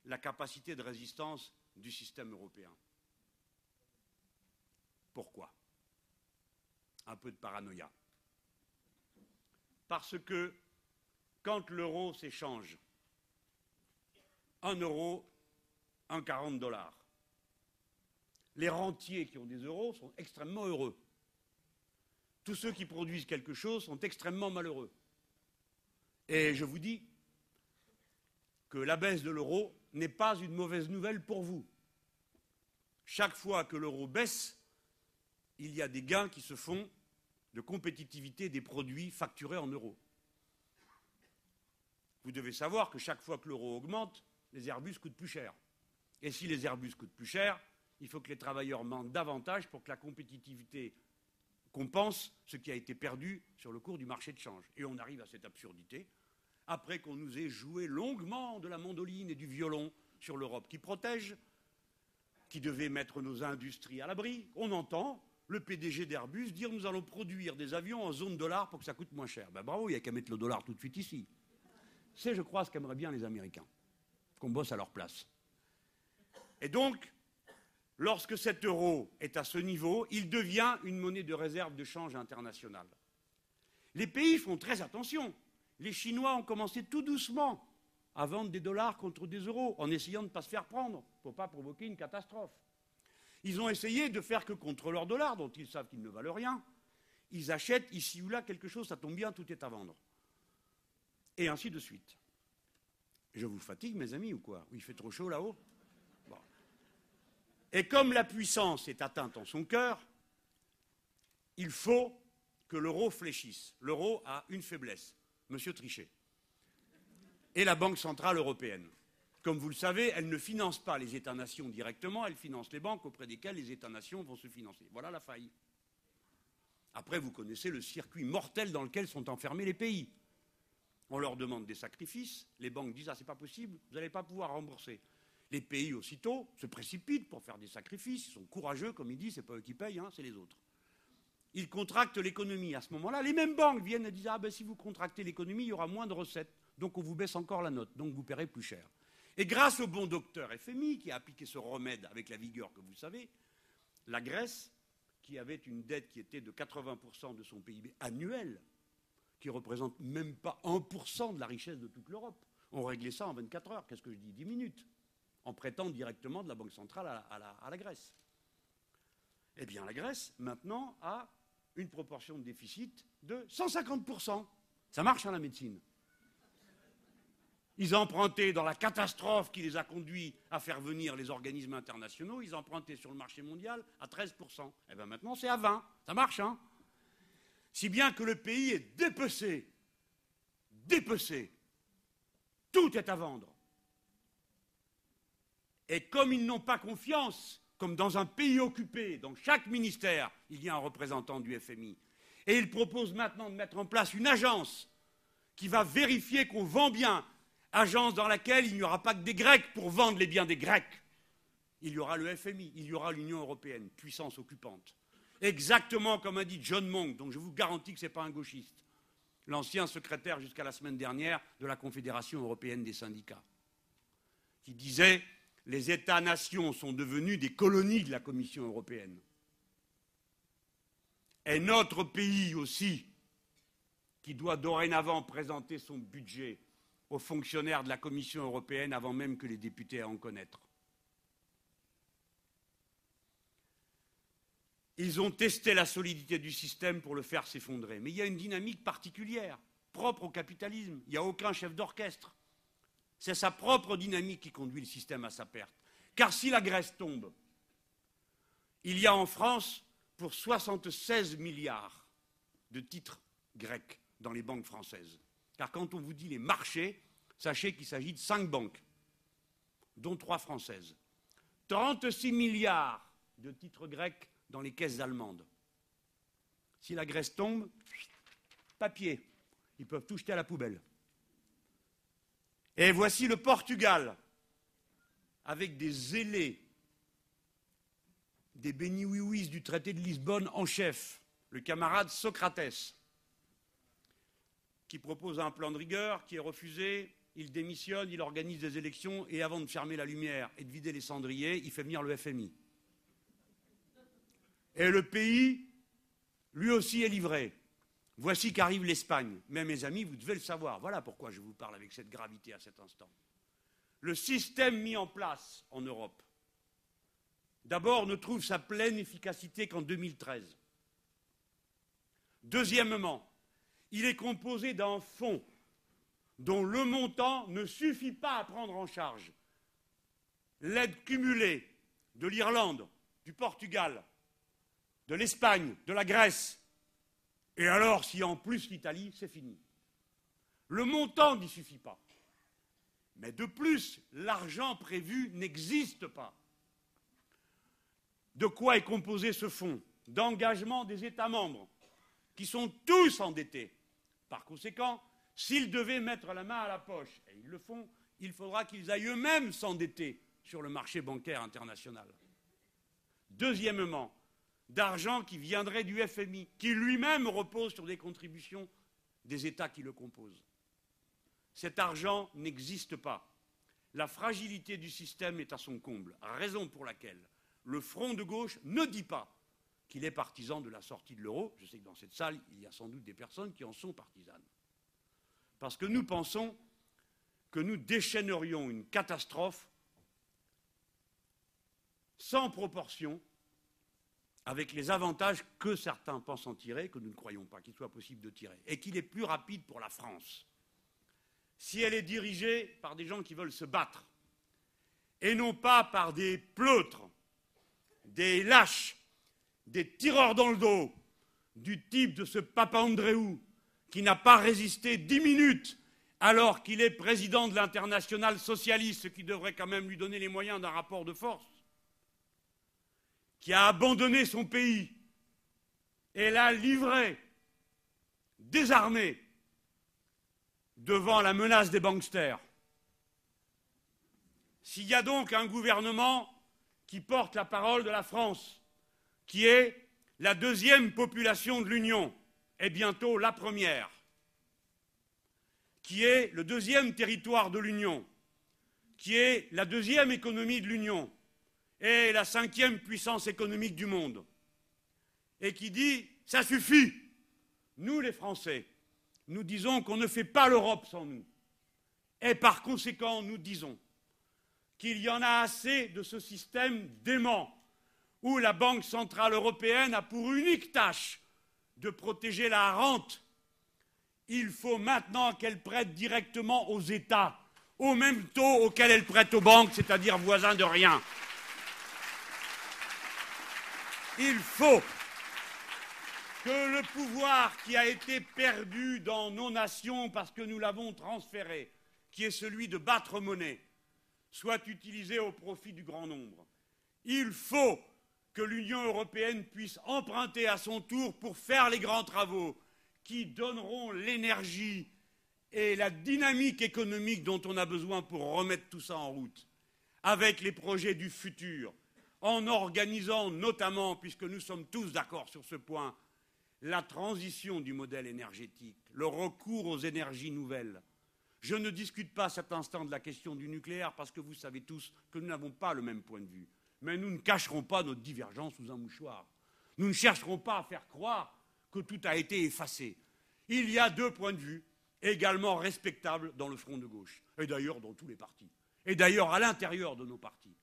Speaker 2: la capacité de résistance du système européen. Pourquoi? Un peu de paranoïa. Parce que quand l'euro s'échange, un euro, un 40 dollars, les rentiers qui ont des euros sont extrêmement heureux. Tous ceux qui produisent quelque chose sont extrêmement malheureux. Et je vous dis que la baisse de l'euro n'est pas une mauvaise nouvelle pour vous. Chaque fois que l'euro baisse, il y a des gains qui se font de compétitivité des produits facturés en euros. Vous devez savoir que chaque fois que l'euro augmente, les Airbus coûtent plus cher. Et si les Airbus coûtent plus cher, il faut que les travailleurs mentent davantage pour que la compétitivité compense ce qui a été perdu sur le cours du marché de change. Et on arrive à cette absurdité après qu'on nous ait joué longuement de la mandoline et du violon sur l'Europe qui protège, qui devait mettre nos industries à l'abri, on entend le PDG d'Airbus dire nous allons produire des avions en zone dollar pour que ça coûte moins cher. Ben bravo, il n'y a qu'à mettre le dollar tout de suite ici. C'est, je crois, ce qu'aimeraient bien les Américains, qu'on bosse à leur place. Et donc, lorsque cet euro est à ce niveau, il devient une monnaie de réserve de change internationale. Les pays font très attention les Chinois ont commencé tout doucement à vendre des dollars contre des euros, en essayant de ne pas se faire prendre, pour ne pas provoquer une catastrophe. Ils ont essayé de faire que contre leurs dollars, dont ils savent qu'ils ne valent rien, ils achètent ici ou là quelque chose, ça tombe bien, tout est à vendre. Et ainsi de suite. Je vous fatigue, mes amis, ou quoi? Il fait trop chaud là-haut Et comme la puissance est atteinte en son cœur, il faut que l'euro fléchisse. L'euro a une faiblesse, Monsieur Trichet. Et la Banque centrale européenne. Comme vous le savez, elle ne finance pas les États-nations directement, elle finance les banques auprès desquelles les États-nations vont se financer. Voilà la faille. Après, vous connaissez le circuit mortel dans lequel sont enfermés les pays. On leur demande des sacrifices, les banques disent Ah, c'est pas possible, vous n'allez pas pouvoir rembourser. Les pays, aussitôt, se précipitent pour faire des sacrifices, ils sont courageux, comme ils disent, c'est pas eux qui payent, hein, c'est les autres. Ils contractent l'économie. À ce moment-là, les mêmes banques viennent et disent Ah, ben si vous contractez l'économie, il y aura moins de recettes, donc on vous baisse encore la note, donc vous paierez plus cher. Et grâce au bon docteur FMI, qui a appliqué ce remède avec la vigueur que vous savez, la Grèce qui avait une dette qui était de 80% de son PIB annuel, qui représente même pas 1% de la richesse de toute l'Europe. On réglait ça en 24 heures, qu'est-ce que je dis? 10 minutes, en prêtant directement de la Banque centrale à la, à la Grèce. Eh bien, la Grèce, maintenant, a une proportion de déficit de 150%. Ça marche en hein, la médecine? Ils empruntaient dans la catastrophe qui les a conduits à faire venir les organismes internationaux, ils empruntaient sur le marché mondial à 13%. Et bien maintenant, c'est à 20%. Ça marche, hein? Si bien que le pays est dépecé. Dépecé. Tout est à vendre. Et comme ils n'ont pas confiance, comme dans un pays occupé, dans chaque ministère, il y a un représentant du FMI, et ils proposent maintenant de mettre en place une agence qui va vérifier qu'on vend bien, agence dans laquelle il n'y aura pas que des Grecs pour vendre les biens des Grecs. Il y aura le FMI, il y aura l'Union européenne, puissance occupante. Exactement comme a dit John Monk, dont je vous garantis que ce n'est pas un gauchiste, l'ancien secrétaire jusqu'à la semaine dernière de la Confédération européenne des syndicats, qui disait les États-nations sont devenus des colonies de la Commission européenne. Et notre pays aussi, qui doit dorénavant présenter son budget aux fonctionnaires de la Commission européenne avant même que les députés en connaître. Ils ont testé la solidité du système pour le faire s'effondrer. Mais il y a une dynamique particulière, propre au capitalisme. Il n'y a aucun chef d'orchestre. C'est sa propre dynamique qui conduit le système à sa perte. Car si la Grèce tombe, il y a en France pour 76 milliards de titres grecs dans les banques françaises. Car quand on vous dit les marchés, sachez qu'il s'agit de cinq banques, dont trois françaises. 36 milliards de titres grecs dans les caisses allemandes. Si la Grèce tombe, papier, ils peuvent tout jeter à la poubelle. Et voici le Portugal, avec des zélés, des béni du traité de Lisbonne en chef, le camarade Socrates, qui propose un plan de rigueur qui est refusé, il démissionne, il organise des élections et avant de fermer la lumière et de vider les cendriers, il fait venir le FMI. Et le pays, lui aussi, est livré. Voici qu'arrive l'Espagne. Mais mes amis, vous devez le savoir. Voilà pourquoi je vous parle avec cette gravité à cet instant. Le système mis en place en Europe, d'abord, ne trouve sa pleine efficacité qu'en 2013. Deuxièmement, il est composé d'un fonds dont le montant ne suffit pas à prendre en charge l'aide cumulée de l'Irlande, du Portugal, de l'Espagne, de la Grèce, et alors si en plus l'Italie, c'est fini. Le montant n'y suffit pas. Mais de plus, l'argent prévu n'existe pas. De quoi est composé ce fonds D'engagement des États membres, qui sont tous endettés, par conséquent, s'ils devaient mettre la main à la poche, et ils le font, il faudra qu'ils aillent eux-mêmes s'endetter sur le marché bancaire international. Deuxièmement, d'argent qui viendrait du FMI, qui lui-même repose sur des contributions des États qui le composent. Cet argent n'existe pas. La fragilité du système est à son comble, raison pour laquelle le front de gauche ne dit pas qu'il est partisan de la sortie de l'euro. Je sais que dans cette salle, il y a sans doute des personnes qui en sont partisanes. Parce que nous pensons que nous déchaînerions une catastrophe sans proportion avec les avantages que certains pensent en tirer, que nous ne croyons pas qu'il soit possible de tirer, et qu'il est plus rapide pour la France. Si elle est dirigée par des gens qui veulent se battre, et non pas par des pleutres des lâches, des tireurs dans le dos, du type de ce Papa Andréou, qui n'a pas résisté dix minutes alors qu'il est président de l'international socialiste, ce qui devrait quand même lui donner les moyens d'un rapport de force, qui a abandonné son pays et l'a livré, désarmé, devant la menace des banksters. S'il y a donc un gouvernement qui porte la parole de la France, qui est la deuxième population de l'Union, et bientôt la première, qui est le deuxième territoire de l'Union, qui est la deuxième économie de l'Union et la cinquième puissance économique du monde, et qui dit ça suffit. Nous, les Français, nous disons qu'on ne fait pas l'Europe sans nous. Et par conséquent, nous disons qu'il y en a assez de ce système dément où la Banque centrale européenne a pour unique tâche de protéger la rente il faut maintenant qu'elle prête directement aux États, au même taux auquel elle prête aux banques, c'est-à-dire voisins de rien. Il faut que le pouvoir qui a été perdu dans nos nations parce que nous l'avons transféré, qui est celui de battre monnaie, soit utilisé au profit du grand nombre. Il faut que l'Union européenne puisse emprunter à son tour pour faire les grands travaux, qui donneront l'énergie et la dynamique économique dont on a besoin pour remettre tout ça en route, avec les projets du futur, en organisant notamment, puisque nous sommes tous d'accord sur ce point, la transition du modèle énergétique, le recours aux énergies nouvelles. Je ne discute pas à cet instant de la question du nucléaire parce que vous savez tous que nous n'avons pas le même point de vue. Mais nous ne cacherons pas notre divergence sous un mouchoir. Nous ne chercherons pas à faire croire que tout a été effacé. Il y a deux points de vue également respectables dans le front de gauche, et d'ailleurs dans tous les partis, et d'ailleurs à l'intérieur de nos partis.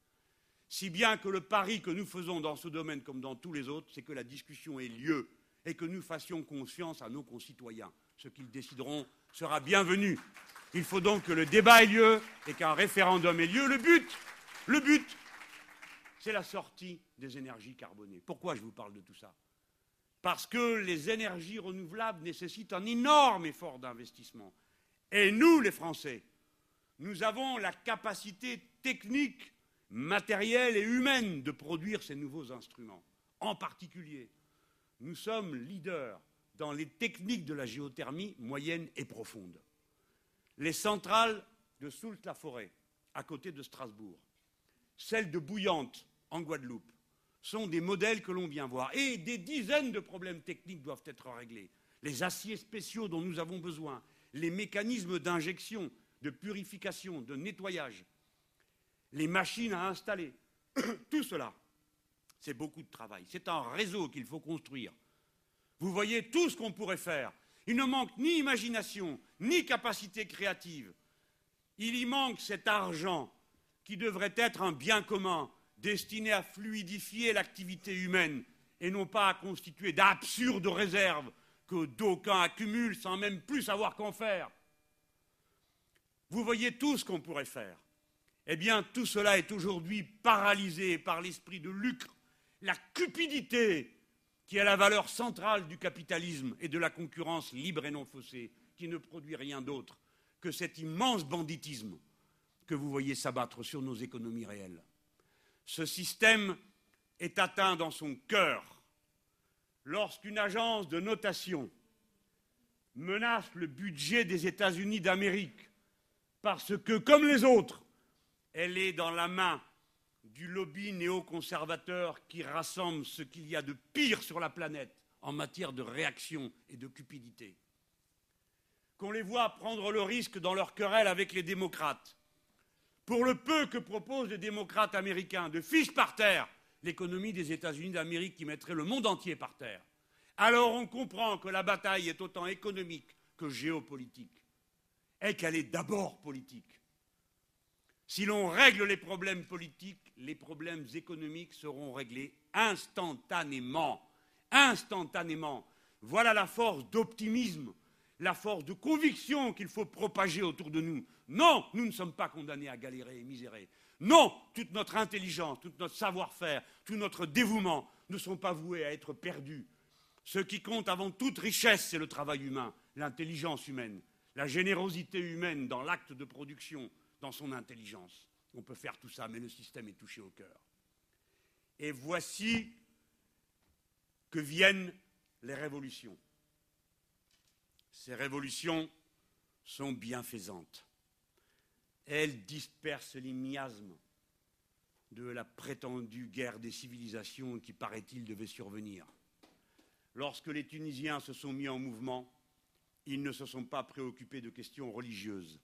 Speaker 2: Si bien que le pari que nous faisons dans ce domaine comme dans tous les autres, c'est que la discussion ait lieu et que nous fassions confiance à nos concitoyens. Ce qu'ils décideront sera bienvenu. Il faut donc que le débat ait lieu et qu'un référendum ait lieu. Le but, le but, c'est la sortie des énergies carbonées. Pourquoi je vous parle de tout ça? Parce que les énergies renouvelables nécessitent un énorme effort d'investissement. Et nous, les Français, nous avons la capacité technique, matérielle et humaine de produire ces nouveaux instruments. En particulier, nous sommes leaders dans les techniques de la géothermie moyenne et profonde. Les centrales de Soult-la-Forêt, à côté de Strasbourg, celles de Bouillante, en Guadeloupe, sont des modèles que l'on vient voir. Et des dizaines de problèmes techniques doivent être réglés. Les aciers spéciaux dont nous avons besoin, les mécanismes d'injection, de purification, de nettoyage, les machines à installer, [coughs] tout cela, c'est beaucoup de travail. C'est un réseau qu'il faut construire. Vous voyez tout ce qu'on pourrait faire. Il ne manque ni imagination, ni capacité créative. Il y manque cet argent qui devrait être un bien commun, destiné à fluidifier l'activité humaine et non pas à constituer d'absurdes réserves que d'aucuns accumulent sans même plus savoir qu'en faire. Vous voyez tout ce qu'on pourrait faire. Eh bien, tout cela est aujourd'hui paralysé par l'esprit de lucre, la cupidité qui est la valeur centrale du capitalisme et de la concurrence libre et non faussée, qui ne produit rien d'autre que cet immense banditisme que vous voyez s'abattre sur nos économies réelles. Ce système est atteint dans son cœur lorsqu'une agence de notation menace le budget des États-Unis d'Amérique parce que, comme les autres, elle est dans la main du lobby néoconservateur qui rassemble ce qu'il y a de pire sur la planète en matière de réaction et de cupidité. Qu'on les voit prendre le risque dans leur querelle avec les démocrates pour le peu que proposent les démocrates américains de fiche par terre l'économie des États-Unis d'Amérique qui mettrait le monde entier par terre, alors on comprend que la bataille est autant économique que géopolitique, et qu'elle est d'abord politique. Si l'on règle les problèmes politiques, les problèmes économiques seront réglés instantanément. Instantanément. Voilà la force d'optimisme, la force de conviction qu'il faut propager autour de nous. Non, nous ne sommes pas condamnés à galérer et misérer. Non, toute notre intelligence, tout notre savoir-faire, tout notre dévouement ne sont pas voués à être perdus. Ce qui compte avant toute richesse, c'est le travail humain, l'intelligence humaine, la générosité humaine dans l'acte de production, dans son intelligence. On peut faire tout ça, mais le système est touché au cœur. Et voici que viennent les révolutions. Ces révolutions sont bienfaisantes. Elles dispersent les miasmes de la prétendue guerre des civilisations qui, paraît-il, devait survenir. Lorsque les Tunisiens se sont mis en mouvement, ils ne se sont pas préoccupés de questions religieuses.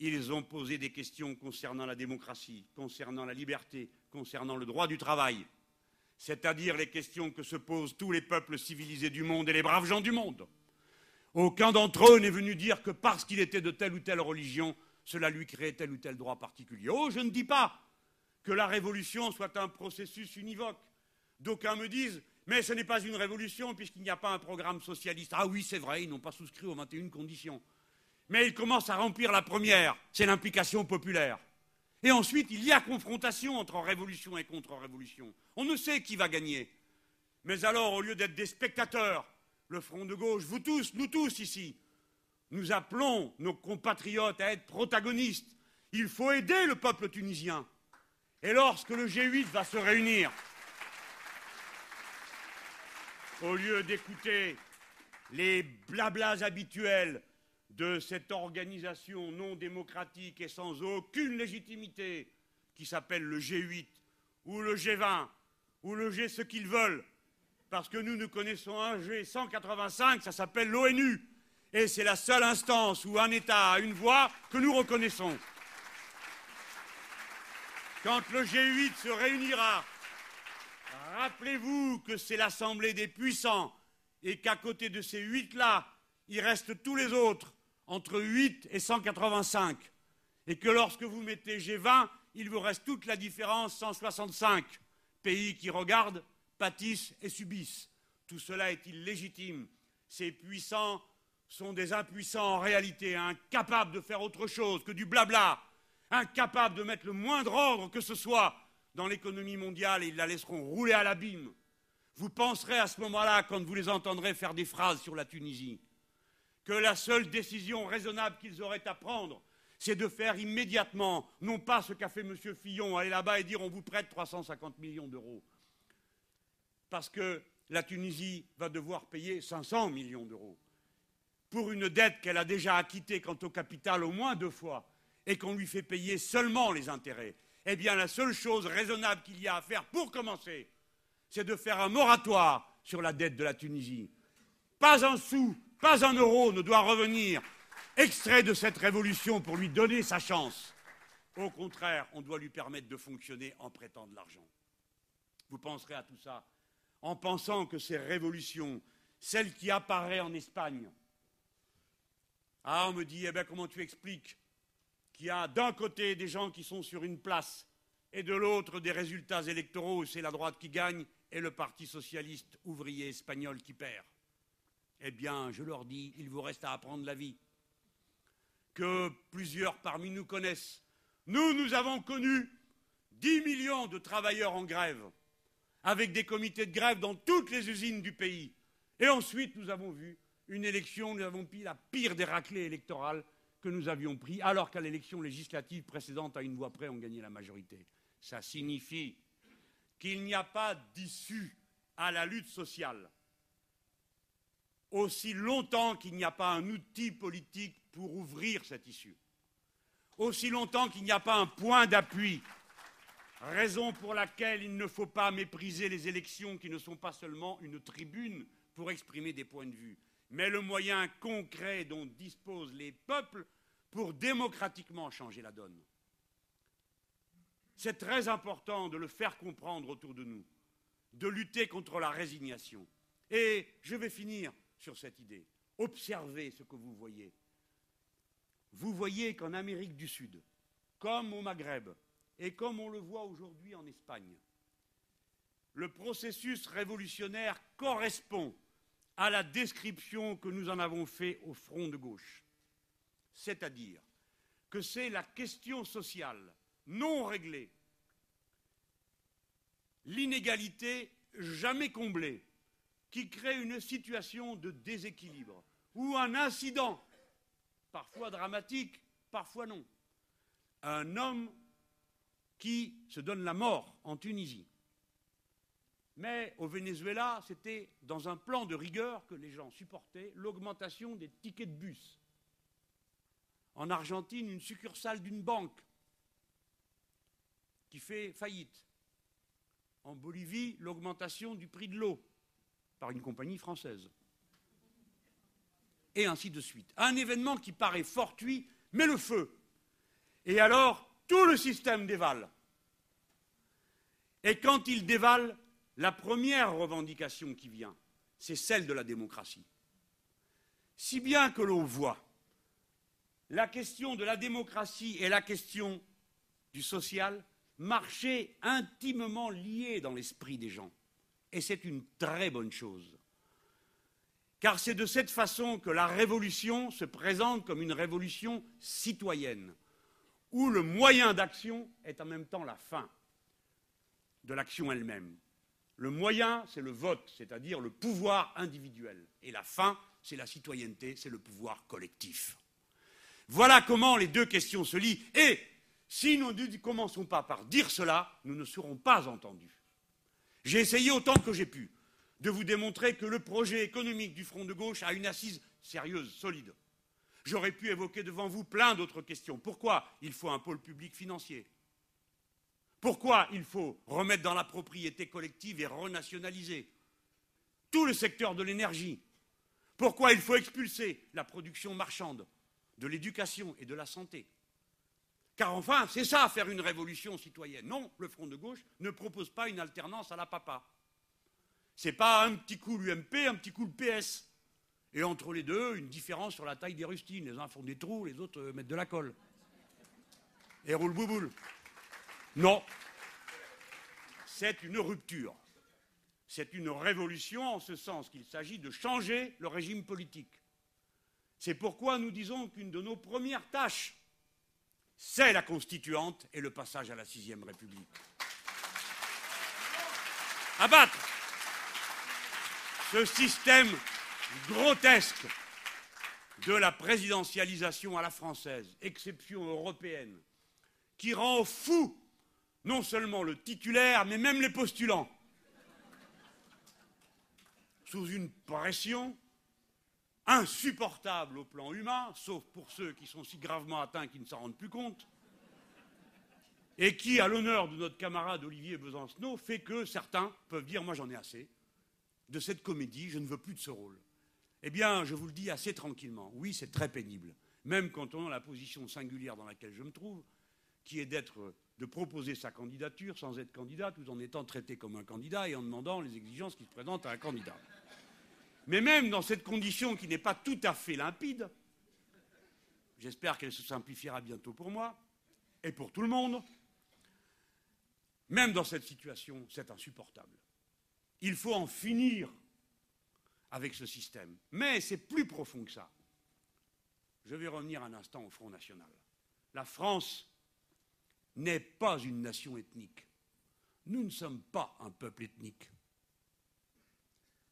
Speaker 2: Ils ont posé des questions concernant la démocratie, concernant la liberté, concernant le droit du travail, c'est-à-dire les questions que se posent tous les peuples civilisés du monde et les braves gens du monde. Aucun d'entre eux n'est venu dire que parce qu'il était de telle ou telle religion, cela lui créait tel ou tel droit particulier. Oh, je ne dis pas que la révolution soit un processus univoque. D'aucuns me disent, mais ce n'est pas une révolution puisqu'il n'y a pas un programme socialiste. Ah oui, c'est vrai, ils n'ont pas souscrit aux 21 conditions. Mais ils commencent à remplir la première, c'est l'implication populaire. Et ensuite, il y a confrontation entre révolution et contre-révolution. On ne sait qui va gagner. Mais alors, au lieu d'être des spectateurs, le Front de gauche, vous tous, nous tous ici, nous appelons nos compatriotes à être protagonistes. Il faut aider le peuple tunisien. Et lorsque le G8 va se réunir, au lieu d'écouter les blablas habituels de cette organisation non démocratique et sans aucune légitimité qui s'appelle le G8 ou le G20 ou le G ce qu'ils veulent, parce que nous, nous connaissons un G185, ça s'appelle l'ONU, et c'est la seule instance où un État a une voix que nous reconnaissons. Quand le G8 se réunira, rappelez-vous que c'est l'Assemblée des puissants et qu'à côté de ces huit-là, il reste tous les autres entre 8 et 185, et que lorsque vous mettez G20, il vous reste toute la différence 165 pays qui regardent, pâtissent et subissent. Tout cela est illégitime. Ces puissants sont des impuissants en réalité, incapables de faire autre chose que du blabla, incapables de mettre le moindre ordre que ce soit dans l'économie mondiale et ils la laisseront rouler à l'abîme. Vous penserez à ce moment-là, quand vous les entendrez faire des phrases sur la Tunisie, que la seule décision raisonnable qu'ils auraient à prendre, c'est de faire immédiatement, non pas ce qu'a fait M. Fillon, aller là-bas et dire on vous prête 350 millions d'euros, parce que la Tunisie va devoir payer 500 millions d'euros pour une dette qu'elle a déjà acquittée quant au capital au moins deux fois et qu'on lui fait payer seulement les intérêts. Eh bien, la seule chose raisonnable qu'il y a à faire pour commencer, c'est de faire un moratoire sur la dette de la Tunisie. Pas un sou pas un euro ne doit revenir extrait de cette révolution pour lui donner sa chance. Au contraire, on doit lui permettre de fonctionner en prêtant de l'argent. Vous penserez à tout ça en pensant que ces révolutions, celle qui apparaît en Espagne, ah, on me dit, eh bien, comment tu expliques qu'il y a d'un côté des gens qui sont sur une place et de l'autre des résultats électoraux où c'est la droite qui gagne et le Parti socialiste ouvrier espagnol qui perd eh bien, je leur dis, il vous reste à apprendre la vie. Que plusieurs parmi nous connaissent. Nous, nous avons connu 10 millions de travailleurs en grève, avec des comités de grève dans toutes les usines du pays. Et ensuite, nous avons vu une élection, nous avons pris la pire des raclées électorales que nous avions pris, alors qu'à l'élection législative précédente, à une voix près, on gagnait la majorité. Ça signifie qu'il n'y a pas d'issue à la lutte sociale aussi longtemps qu'il n'y a pas un outil politique pour ouvrir cette issue, aussi longtemps qu'il n'y a pas un point d'appui, raison pour laquelle il ne faut pas mépriser les élections qui ne sont pas seulement une tribune pour exprimer des points de vue, mais le moyen concret dont disposent les peuples pour démocratiquement changer la donne. C'est très important de le faire comprendre autour de nous, de lutter contre la résignation. Et je vais finir sur cette idée. Observez ce que vous voyez. Vous voyez qu'en Amérique du Sud, comme au Maghreb, et comme on le voit aujourd'hui en Espagne, le processus révolutionnaire correspond à la description que nous en avons fait au front de gauche. C'est-à-dire que c'est la question sociale non réglée, l'inégalité jamais comblée, qui crée une situation de déséquilibre, ou un incident, parfois dramatique, parfois non. Un homme qui se donne la mort en Tunisie. Mais au Venezuela, c'était dans un plan de rigueur que les gens supportaient l'augmentation des tickets de bus. En Argentine, une succursale d'une banque qui fait faillite. En Bolivie, l'augmentation du prix de l'eau par une compagnie française. Et ainsi de suite. Un événement qui paraît fortuit, mais le feu. Et alors, tout le système dévale. Et quand il dévale, la première revendication qui vient, c'est celle de la démocratie. Si bien que l'on voit la question de la démocratie et la question du social marcher intimement liées dans l'esprit des gens. Et c'est une très bonne chose. Car c'est de cette façon que la révolution se présente comme une révolution citoyenne, où le moyen d'action est en même temps la fin de l'action elle-même. Le moyen, c'est le vote, c'est-à-dire le pouvoir individuel. Et la fin, c'est la citoyenneté, c'est le pouvoir collectif. Voilà comment les deux questions se lient. Et si nous ne commençons pas par dire cela, nous ne serons pas entendus. J'ai essayé autant que j'ai pu de vous démontrer que le projet économique du Front de gauche a une assise sérieuse, solide. J'aurais pu évoquer devant vous plein d'autres questions. Pourquoi il faut un pôle public financier? Pourquoi il faut remettre dans la propriété collective et renationaliser tout le secteur de l'énergie? Pourquoi il faut expulser la production marchande de l'éducation et de la santé? Car enfin, c'est ça, faire une révolution citoyenne. Non, le Front de gauche ne propose pas une alternance à la papa. C'est pas un petit coup l'UMP, un petit coup le PS. Et entre les deux, une différence sur la taille des rustines. Les uns font des trous, les autres euh, mettent de la colle. Et roule bouboule. Non. C'est une rupture. C'est une révolution en ce sens qu'il s'agit de changer le régime politique. C'est pourquoi nous disons qu'une de nos premières tâches, c'est la constituante et le passage à la sixième République. Abattre ce système grotesque de la présidentialisation à la française, exception européenne, qui rend fou non seulement le titulaire, mais même les postulants, sous une pression insupportable au plan humain, sauf pour ceux qui sont si gravement atteints qu'ils ne s'en rendent plus compte, et qui, à l'honneur de notre camarade Olivier Besancenot, fait que certains peuvent dire Moi j'en ai assez de cette comédie, je ne veux plus de ce rôle. Eh bien, je vous le dis assez tranquillement, oui, c'est très pénible, même quand on a la position singulière dans laquelle je me trouve, qui est d'être de proposer sa candidature sans être candidat, tout en étant traité comme un candidat et en demandant les exigences qui se présentent à un candidat. Mais même dans cette condition qui n'est pas tout à fait limpide, j'espère qu'elle se simplifiera bientôt pour moi et pour tout le monde, même dans cette situation, c'est insupportable. Il faut en finir avec ce système. Mais c'est plus profond que ça. Je vais revenir un instant au Front National. La France n'est pas une nation ethnique. Nous ne sommes pas un peuple ethnique.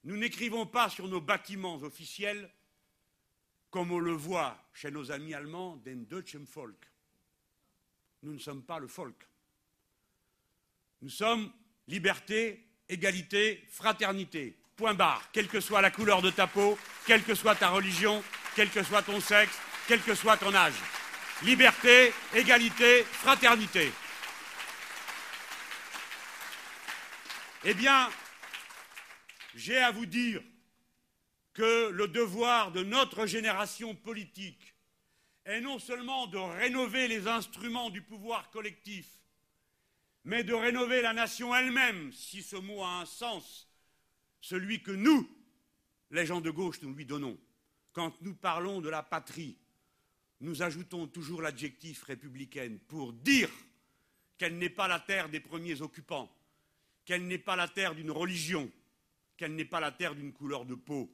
Speaker 2: Nous n'écrivons pas sur nos bâtiments officiels, comme on le voit chez nos amis allemands, den Deutschen Volk. Nous ne sommes pas le folk. Nous sommes liberté, égalité, fraternité. Point barre. Quelle que soit la couleur de ta peau, quelle que soit ta religion, quel que soit ton sexe, quel que soit ton âge. Liberté, égalité, fraternité. Eh bien, j'ai à vous dire que le devoir de notre génération politique est non seulement de rénover les instruments du pouvoir collectif, mais de rénover la nation elle-même, si ce mot a un sens, celui que nous, les gens de gauche, nous lui donnons. Quand nous parlons de la patrie, nous ajoutons toujours l'adjectif républicaine pour dire qu'elle n'est pas la terre des premiers occupants, qu'elle n'est pas la terre d'une religion, qu'elle n'est pas la terre d'une couleur de peau,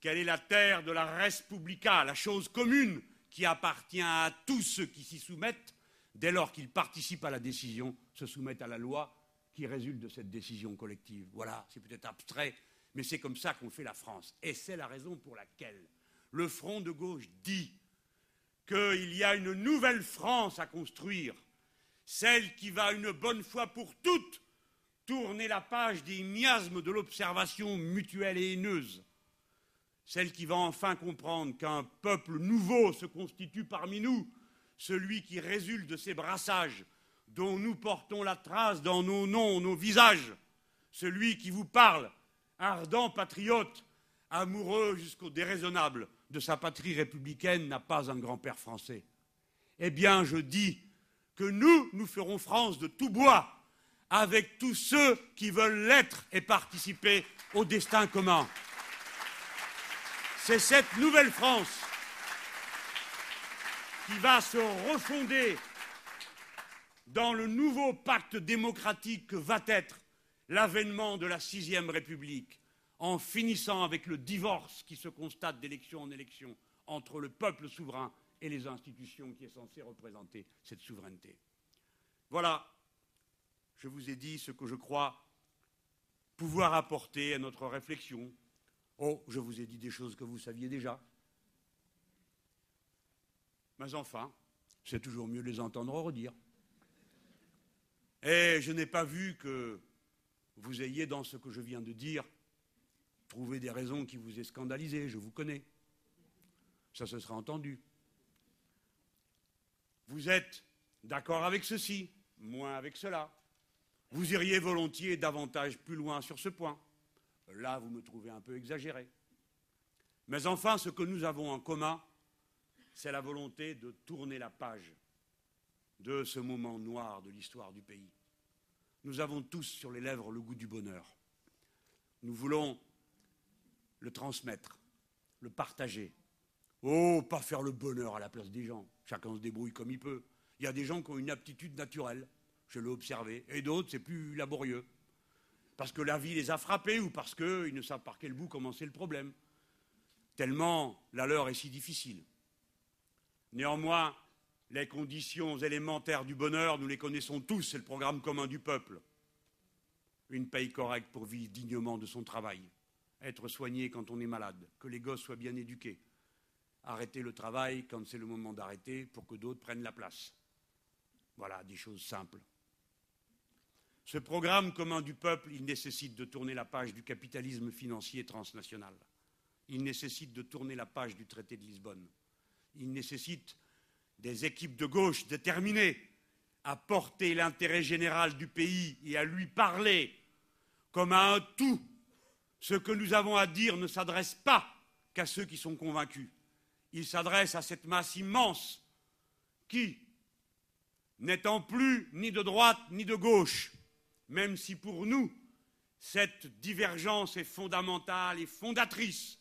Speaker 2: qu'elle est la terre de la res publica, la chose commune qui appartient à tous ceux qui s'y soumettent, dès lors qu'ils participent à la décision, se soumettent à la loi qui résulte de cette décision collective. Voilà, c'est peut-être abstrait, mais c'est comme ça qu'on fait la France. Et c'est la raison pour laquelle le Front de gauche dit qu'il y a une nouvelle France à construire, celle qui va une bonne fois pour toutes tourner la page des miasmes de l'observation mutuelle et haineuse, celle qui va enfin comprendre qu'un peuple nouveau se constitue parmi nous, celui qui résulte de ces brassages dont nous portons la trace dans nos noms, nos visages, celui qui vous parle, ardent patriote, amoureux jusqu'au déraisonnable de sa patrie républicaine, n'a pas un grand-père français. Eh bien, je dis que nous, nous ferons France de tout bois, avec tous ceux qui veulent l'être et participer au destin commun. C'est cette nouvelle France qui va se refonder dans le nouveau pacte démocratique que va être l'avènement de la sixième République, en finissant avec le divorce qui se constate d'élection en élection entre le peuple souverain et les institutions qui est censées représenter cette souveraineté. Voilà je vous ai dit ce que je crois pouvoir apporter à notre réflexion. Oh, je vous ai dit des choses que vous saviez déjà. Mais enfin, c'est toujours mieux de les entendre redire. Et je n'ai pas vu que vous ayez, dans ce que je viens de dire, trouvé des raisons qui vous aient scandalisé. Je vous connais. Ça se sera entendu. Vous êtes d'accord avec ceci, moins avec cela. Vous iriez volontiers davantage plus loin sur ce point. Là, vous me trouvez un peu exagéré. Mais enfin, ce que nous avons en commun, c'est la volonté de tourner la page de ce moment noir de l'histoire du pays. Nous avons tous sur les lèvres le goût du bonheur. Nous voulons le transmettre, le partager. Oh, pas faire le bonheur à la place des gens. Chacun se débrouille comme il peut. Il y a des gens qui ont une aptitude naturelle je l'ai observé, et d'autres, c'est plus laborieux. Parce que la vie les a frappés ou parce qu'ils ne savent par quel bout commencer le problème. Tellement la leur est si difficile. Néanmoins, les conditions élémentaires du bonheur, nous les connaissons tous, c'est le programme commun du peuple. Une paye correcte pour vivre dignement de son travail, être soigné quand on est malade, que les gosses soient bien éduqués, arrêter le travail quand c'est le moment d'arrêter pour que d'autres prennent la place. Voilà, des choses simples. Ce programme commun du peuple, il nécessite de tourner la page du capitalisme financier transnational. Il nécessite de tourner la page du traité de Lisbonne. Il nécessite des équipes de gauche déterminées à porter l'intérêt général du pays et à lui parler comme à un tout. Ce que nous avons à dire ne s'adresse pas qu'à ceux qui sont convaincus. Il s'adresse à cette masse immense qui, n'étant plus ni de droite ni de gauche, même si pour nous, cette divergence est fondamentale et fondatrice,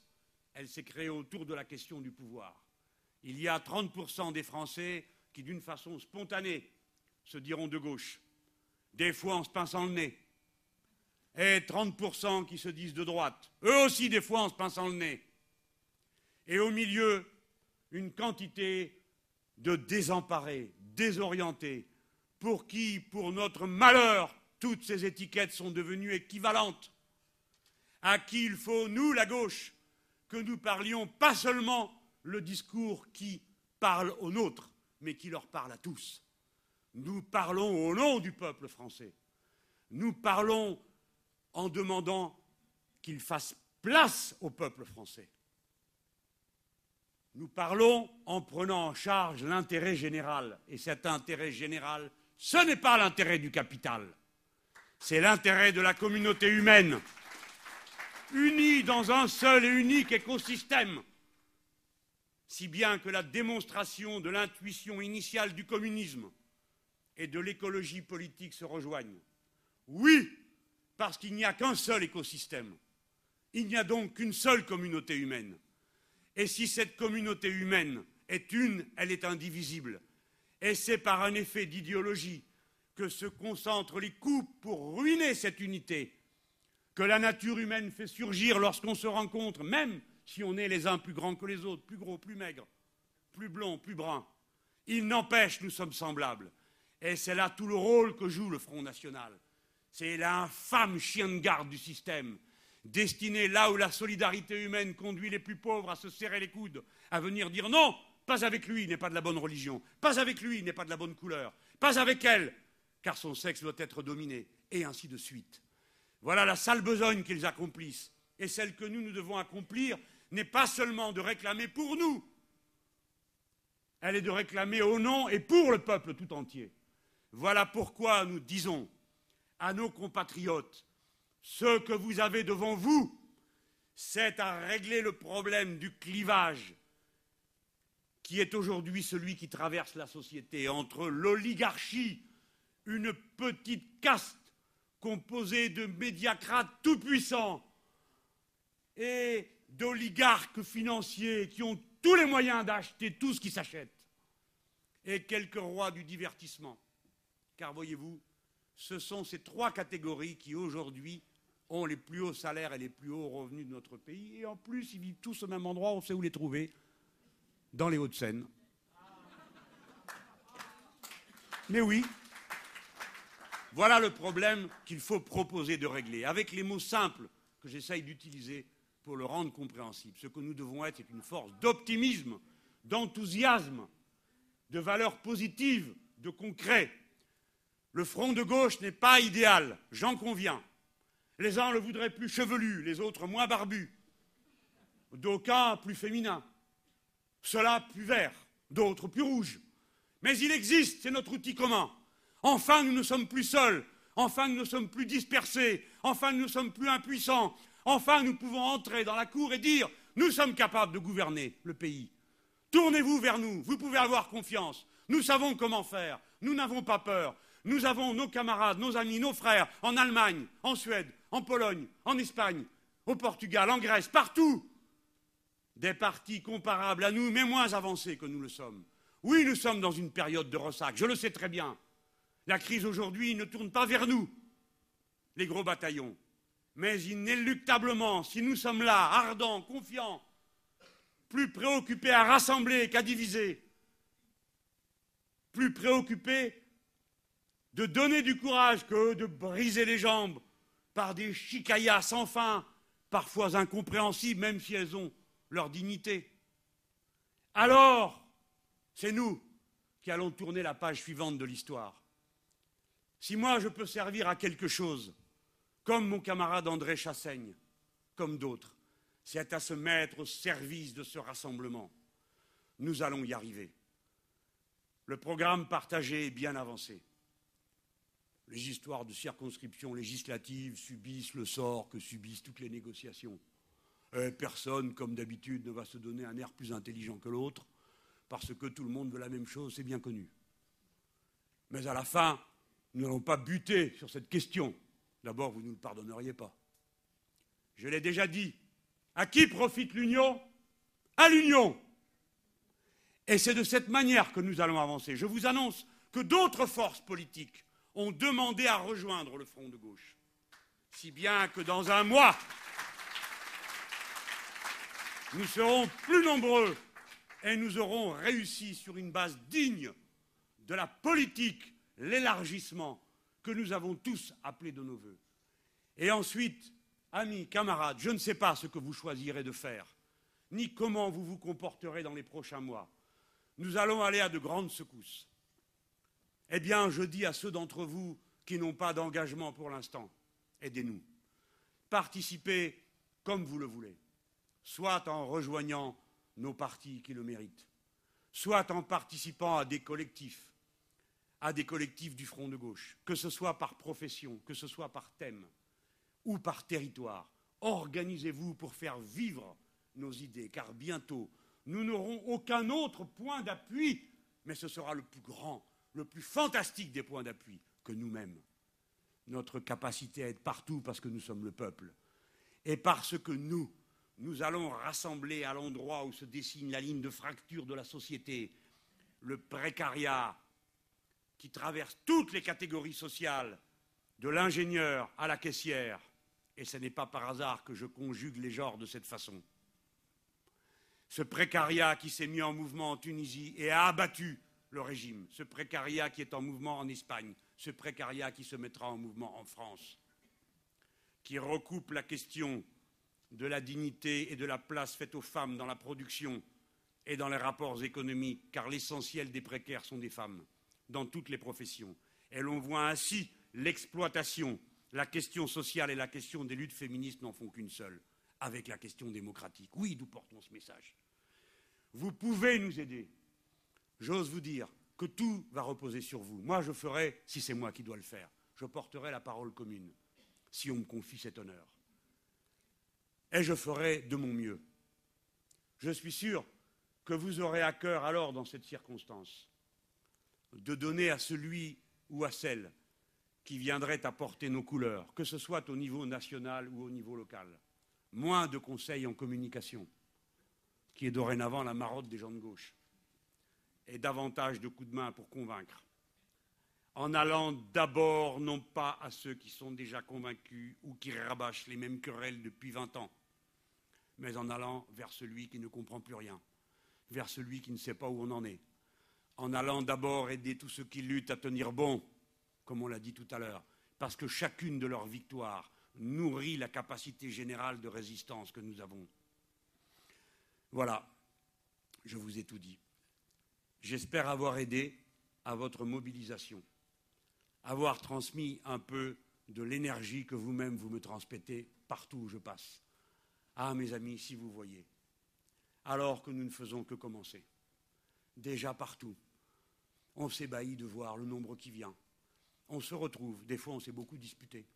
Speaker 2: elle s'est créée autour de la question du pouvoir. Il y a 30% des Français qui, d'une façon spontanée, se diront de gauche, des fois en se pinçant le nez, et 30% qui se disent de droite, eux aussi des fois en se pinçant le nez. Et au milieu, une quantité de désemparés, désorientés, pour qui, pour notre malheur, toutes ces étiquettes sont devenues équivalentes. À qui il faut, nous, la gauche, que nous parlions pas seulement le discours qui parle aux nôtres, mais qui leur parle à tous. Nous parlons au nom du peuple français. Nous parlons en demandant qu'il fasse place au peuple français. Nous parlons en prenant en charge l'intérêt général. Et cet intérêt général, ce n'est pas l'intérêt du capital c'est l'intérêt de la communauté humaine, unie dans un seul et unique écosystème, si bien que la démonstration de l'intuition initiale du communisme et de l'écologie politique se rejoignent. Oui, parce qu'il n'y a qu'un seul écosystème. Il n'y a donc qu'une seule communauté humaine. Et si cette communauté humaine est une, elle est indivisible. Et c'est par un effet d'idéologie que se concentrent les coups pour ruiner cette unité que la nature humaine fait surgir lorsqu'on se rencontre, même si on est les uns plus grands que les autres, plus gros, plus maigres, plus blonds, plus bruns. Il n'empêche, nous sommes semblables. Et c'est là tout le rôle que joue le Front National. C'est l'infâme chien de garde du système, destiné là où la solidarité humaine conduit les plus pauvres à se serrer les coudes, à venir dire non, pas avec lui, il n'est pas de la bonne religion, pas avec lui, il n'est pas de la bonne couleur, pas avec elle, car son sexe doit être dominé, et ainsi de suite. Voilà la sale besogne qu'ils accomplissent. Et celle que nous, nous devons accomplir n'est pas seulement de réclamer pour nous, elle est de réclamer au nom et pour le peuple tout entier. Voilà pourquoi nous disons à nos compatriotes, ce que vous avez devant vous, c'est à régler le problème du clivage qui est aujourd'hui celui qui traverse la société entre l'oligarchie, une petite caste composée de médiacrates tout-puissants et d'oligarques financiers qui ont tous les moyens d'acheter tout ce qui s'achète, et quelques rois du divertissement. Car voyez-vous, ce sont ces trois catégories qui aujourd'hui ont les plus hauts salaires et les plus hauts revenus de notre pays, et en plus ils vivent tous au même endroit, on sait où les trouver, dans les Hauts-de-Seine. Mais oui, voilà le problème qu'il faut proposer de régler, avec les mots simples que j'essaye d'utiliser pour le rendre compréhensible. Ce que nous devons être, c'est une force d'optimisme, d'enthousiasme, de valeurs positives, de concret. Le front de gauche n'est pas idéal, j'en conviens. Les uns le voudraient plus chevelu, les autres moins barbu. D'aucuns plus féminins. Cela plus vert, d'autres plus rouges. Mais il existe, c'est notre outil commun. Enfin, nous ne sommes plus seuls. Enfin, nous ne sommes plus dispersés. Enfin, nous ne sommes plus impuissants. Enfin, nous pouvons entrer dans la cour et dire Nous sommes capables de gouverner le pays. Tournez-vous vers nous. Vous pouvez avoir confiance. Nous savons comment faire. Nous n'avons pas peur. Nous avons nos camarades, nos amis, nos frères en Allemagne, en Suède, en Pologne, en Espagne, au Portugal, en Grèce, partout. Des partis comparables à nous, mais moins avancés que nous le sommes. Oui, nous sommes dans une période de ressac, je le sais très bien. La crise aujourd'hui ne tourne pas vers nous, les gros bataillons. Mais inéluctablement, si nous sommes là, ardents, confiants, plus préoccupés à rassembler qu'à diviser, plus préoccupés de donner du courage que de briser les jambes par des chicaillas sans fin, parfois incompréhensibles, même si elles ont leur dignité. Alors, c'est nous qui allons tourner la page suivante de l'histoire. Si moi je peux servir à quelque chose, comme mon camarade André Chassaigne, comme d'autres, c'est à se mettre au service de ce rassemblement. Nous allons y arriver. Le programme partagé est bien avancé. Les histoires de circonscription législative subissent le sort que subissent toutes les négociations. Et personne, comme d'habitude, ne va se donner un air plus intelligent que l'autre, parce que tout le monde veut la même chose, c'est bien connu. Mais à la fin, nous n'allons pas buter sur cette question. D'abord, vous ne nous le pardonneriez pas. Je l'ai déjà dit. À qui profite l'Union? À l'Union. Et c'est de cette manière que nous allons avancer. Je vous annonce que d'autres forces politiques ont demandé à rejoindre le front de gauche. Si bien que dans un mois, nous serons plus nombreux et nous aurons réussi sur une base digne de la politique l'élargissement que nous avons tous appelé de nos voeux. Et ensuite, amis, camarades, je ne sais pas ce que vous choisirez de faire, ni comment vous vous comporterez dans les prochains mois. Nous allons aller à de grandes secousses. Eh bien, je dis à ceux d'entre vous qui n'ont pas d'engagement pour l'instant, aidez-nous. Participez comme vous le voulez, soit en rejoignant nos partis qui le méritent, soit en participant à des collectifs, à des collectifs du front de gauche, que ce soit par profession, que ce soit par thème ou par territoire. Organisez-vous pour faire vivre nos idées, car bientôt, nous n'aurons aucun autre point d'appui, mais ce sera le plus grand, le plus fantastique des points d'appui que nous-mêmes. Notre capacité à être partout parce que nous sommes le peuple, et parce que nous, nous allons rassembler à l'endroit où se dessine la ligne de fracture de la société, le précariat, qui traverse toutes les catégories sociales, de l'ingénieur à la caissière, et ce n'est pas par hasard que je conjugue les genres de cette façon. Ce précariat qui s'est mis en mouvement en Tunisie et a abattu le régime, ce précariat qui est en mouvement en Espagne, ce précariat qui se mettra en mouvement en France, qui recoupe la question de la dignité et de la place faite aux femmes dans la production et dans les rapports économiques, car l'essentiel des précaires sont des femmes, dans toutes les professions. Et l'on voit ainsi l'exploitation, la question sociale et la question des luttes féministes n'en font qu'une seule, avec la question démocratique. Oui, nous portons ce message. Vous pouvez nous aider. J'ose vous dire que tout va reposer sur vous. Moi, je ferai, si c'est moi qui dois le faire, je porterai la parole commune, si on me confie cet honneur. Et je ferai de mon mieux. Je suis sûr que vous aurez à cœur alors, dans cette circonstance, de donner à celui ou à celle qui viendrait apporter nos couleurs, que ce soit au niveau national ou au niveau local, moins de conseils en communication, qui est dorénavant la marotte des gens de gauche, et davantage de coups de main pour convaincre, en allant d'abord non pas à ceux qui sont déjà convaincus ou qui rabâchent les mêmes querelles depuis vingt ans, mais en allant vers celui qui ne comprend plus rien, vers celui qui ne sait pas où on en est, en allant d'abord aider tous ceux qui luttent à tenir bon, comme on l'a dit tout à l'heure, parce que chacune de leurs victoires nourrit la capacité générale de résistance que nous avons. Voilà, je vous ai tout dit. J'espère avoir aidé à votre mobilisation, avoir transmis un peu de l'énergie que vous-même vous me transmettez partout où je passe. Ah, mes amis, si vous voyez, alors que nous ne faisons que commencer, déjà partout, on s'ébahit de voir le nombre qui vient. On se retrouve, des fois on s'est beaucoup disputé,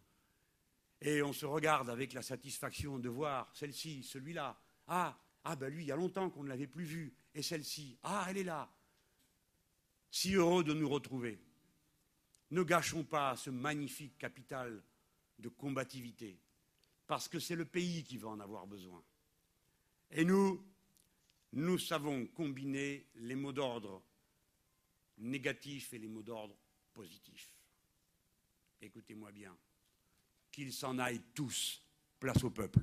Speaker 2: et on se regarde avec la satisfaction de voir celle-ci, celui-là. Ah, ah ben lui, il y a longtemps qu'on ne l'avait plus vu. Et celle-ci, ah, elle est là. Si heureux de nous retrouver. Ne gâchons pas ce magnifique capital de combativité, parce que c'est le pays qui va en avoir besoin. Et nous, nous savons combiner les mots d'ordre négatifs et les mots d'ordre positifs. Écoutez-moi bien qu'ils s'en aillent tous, place au peuple.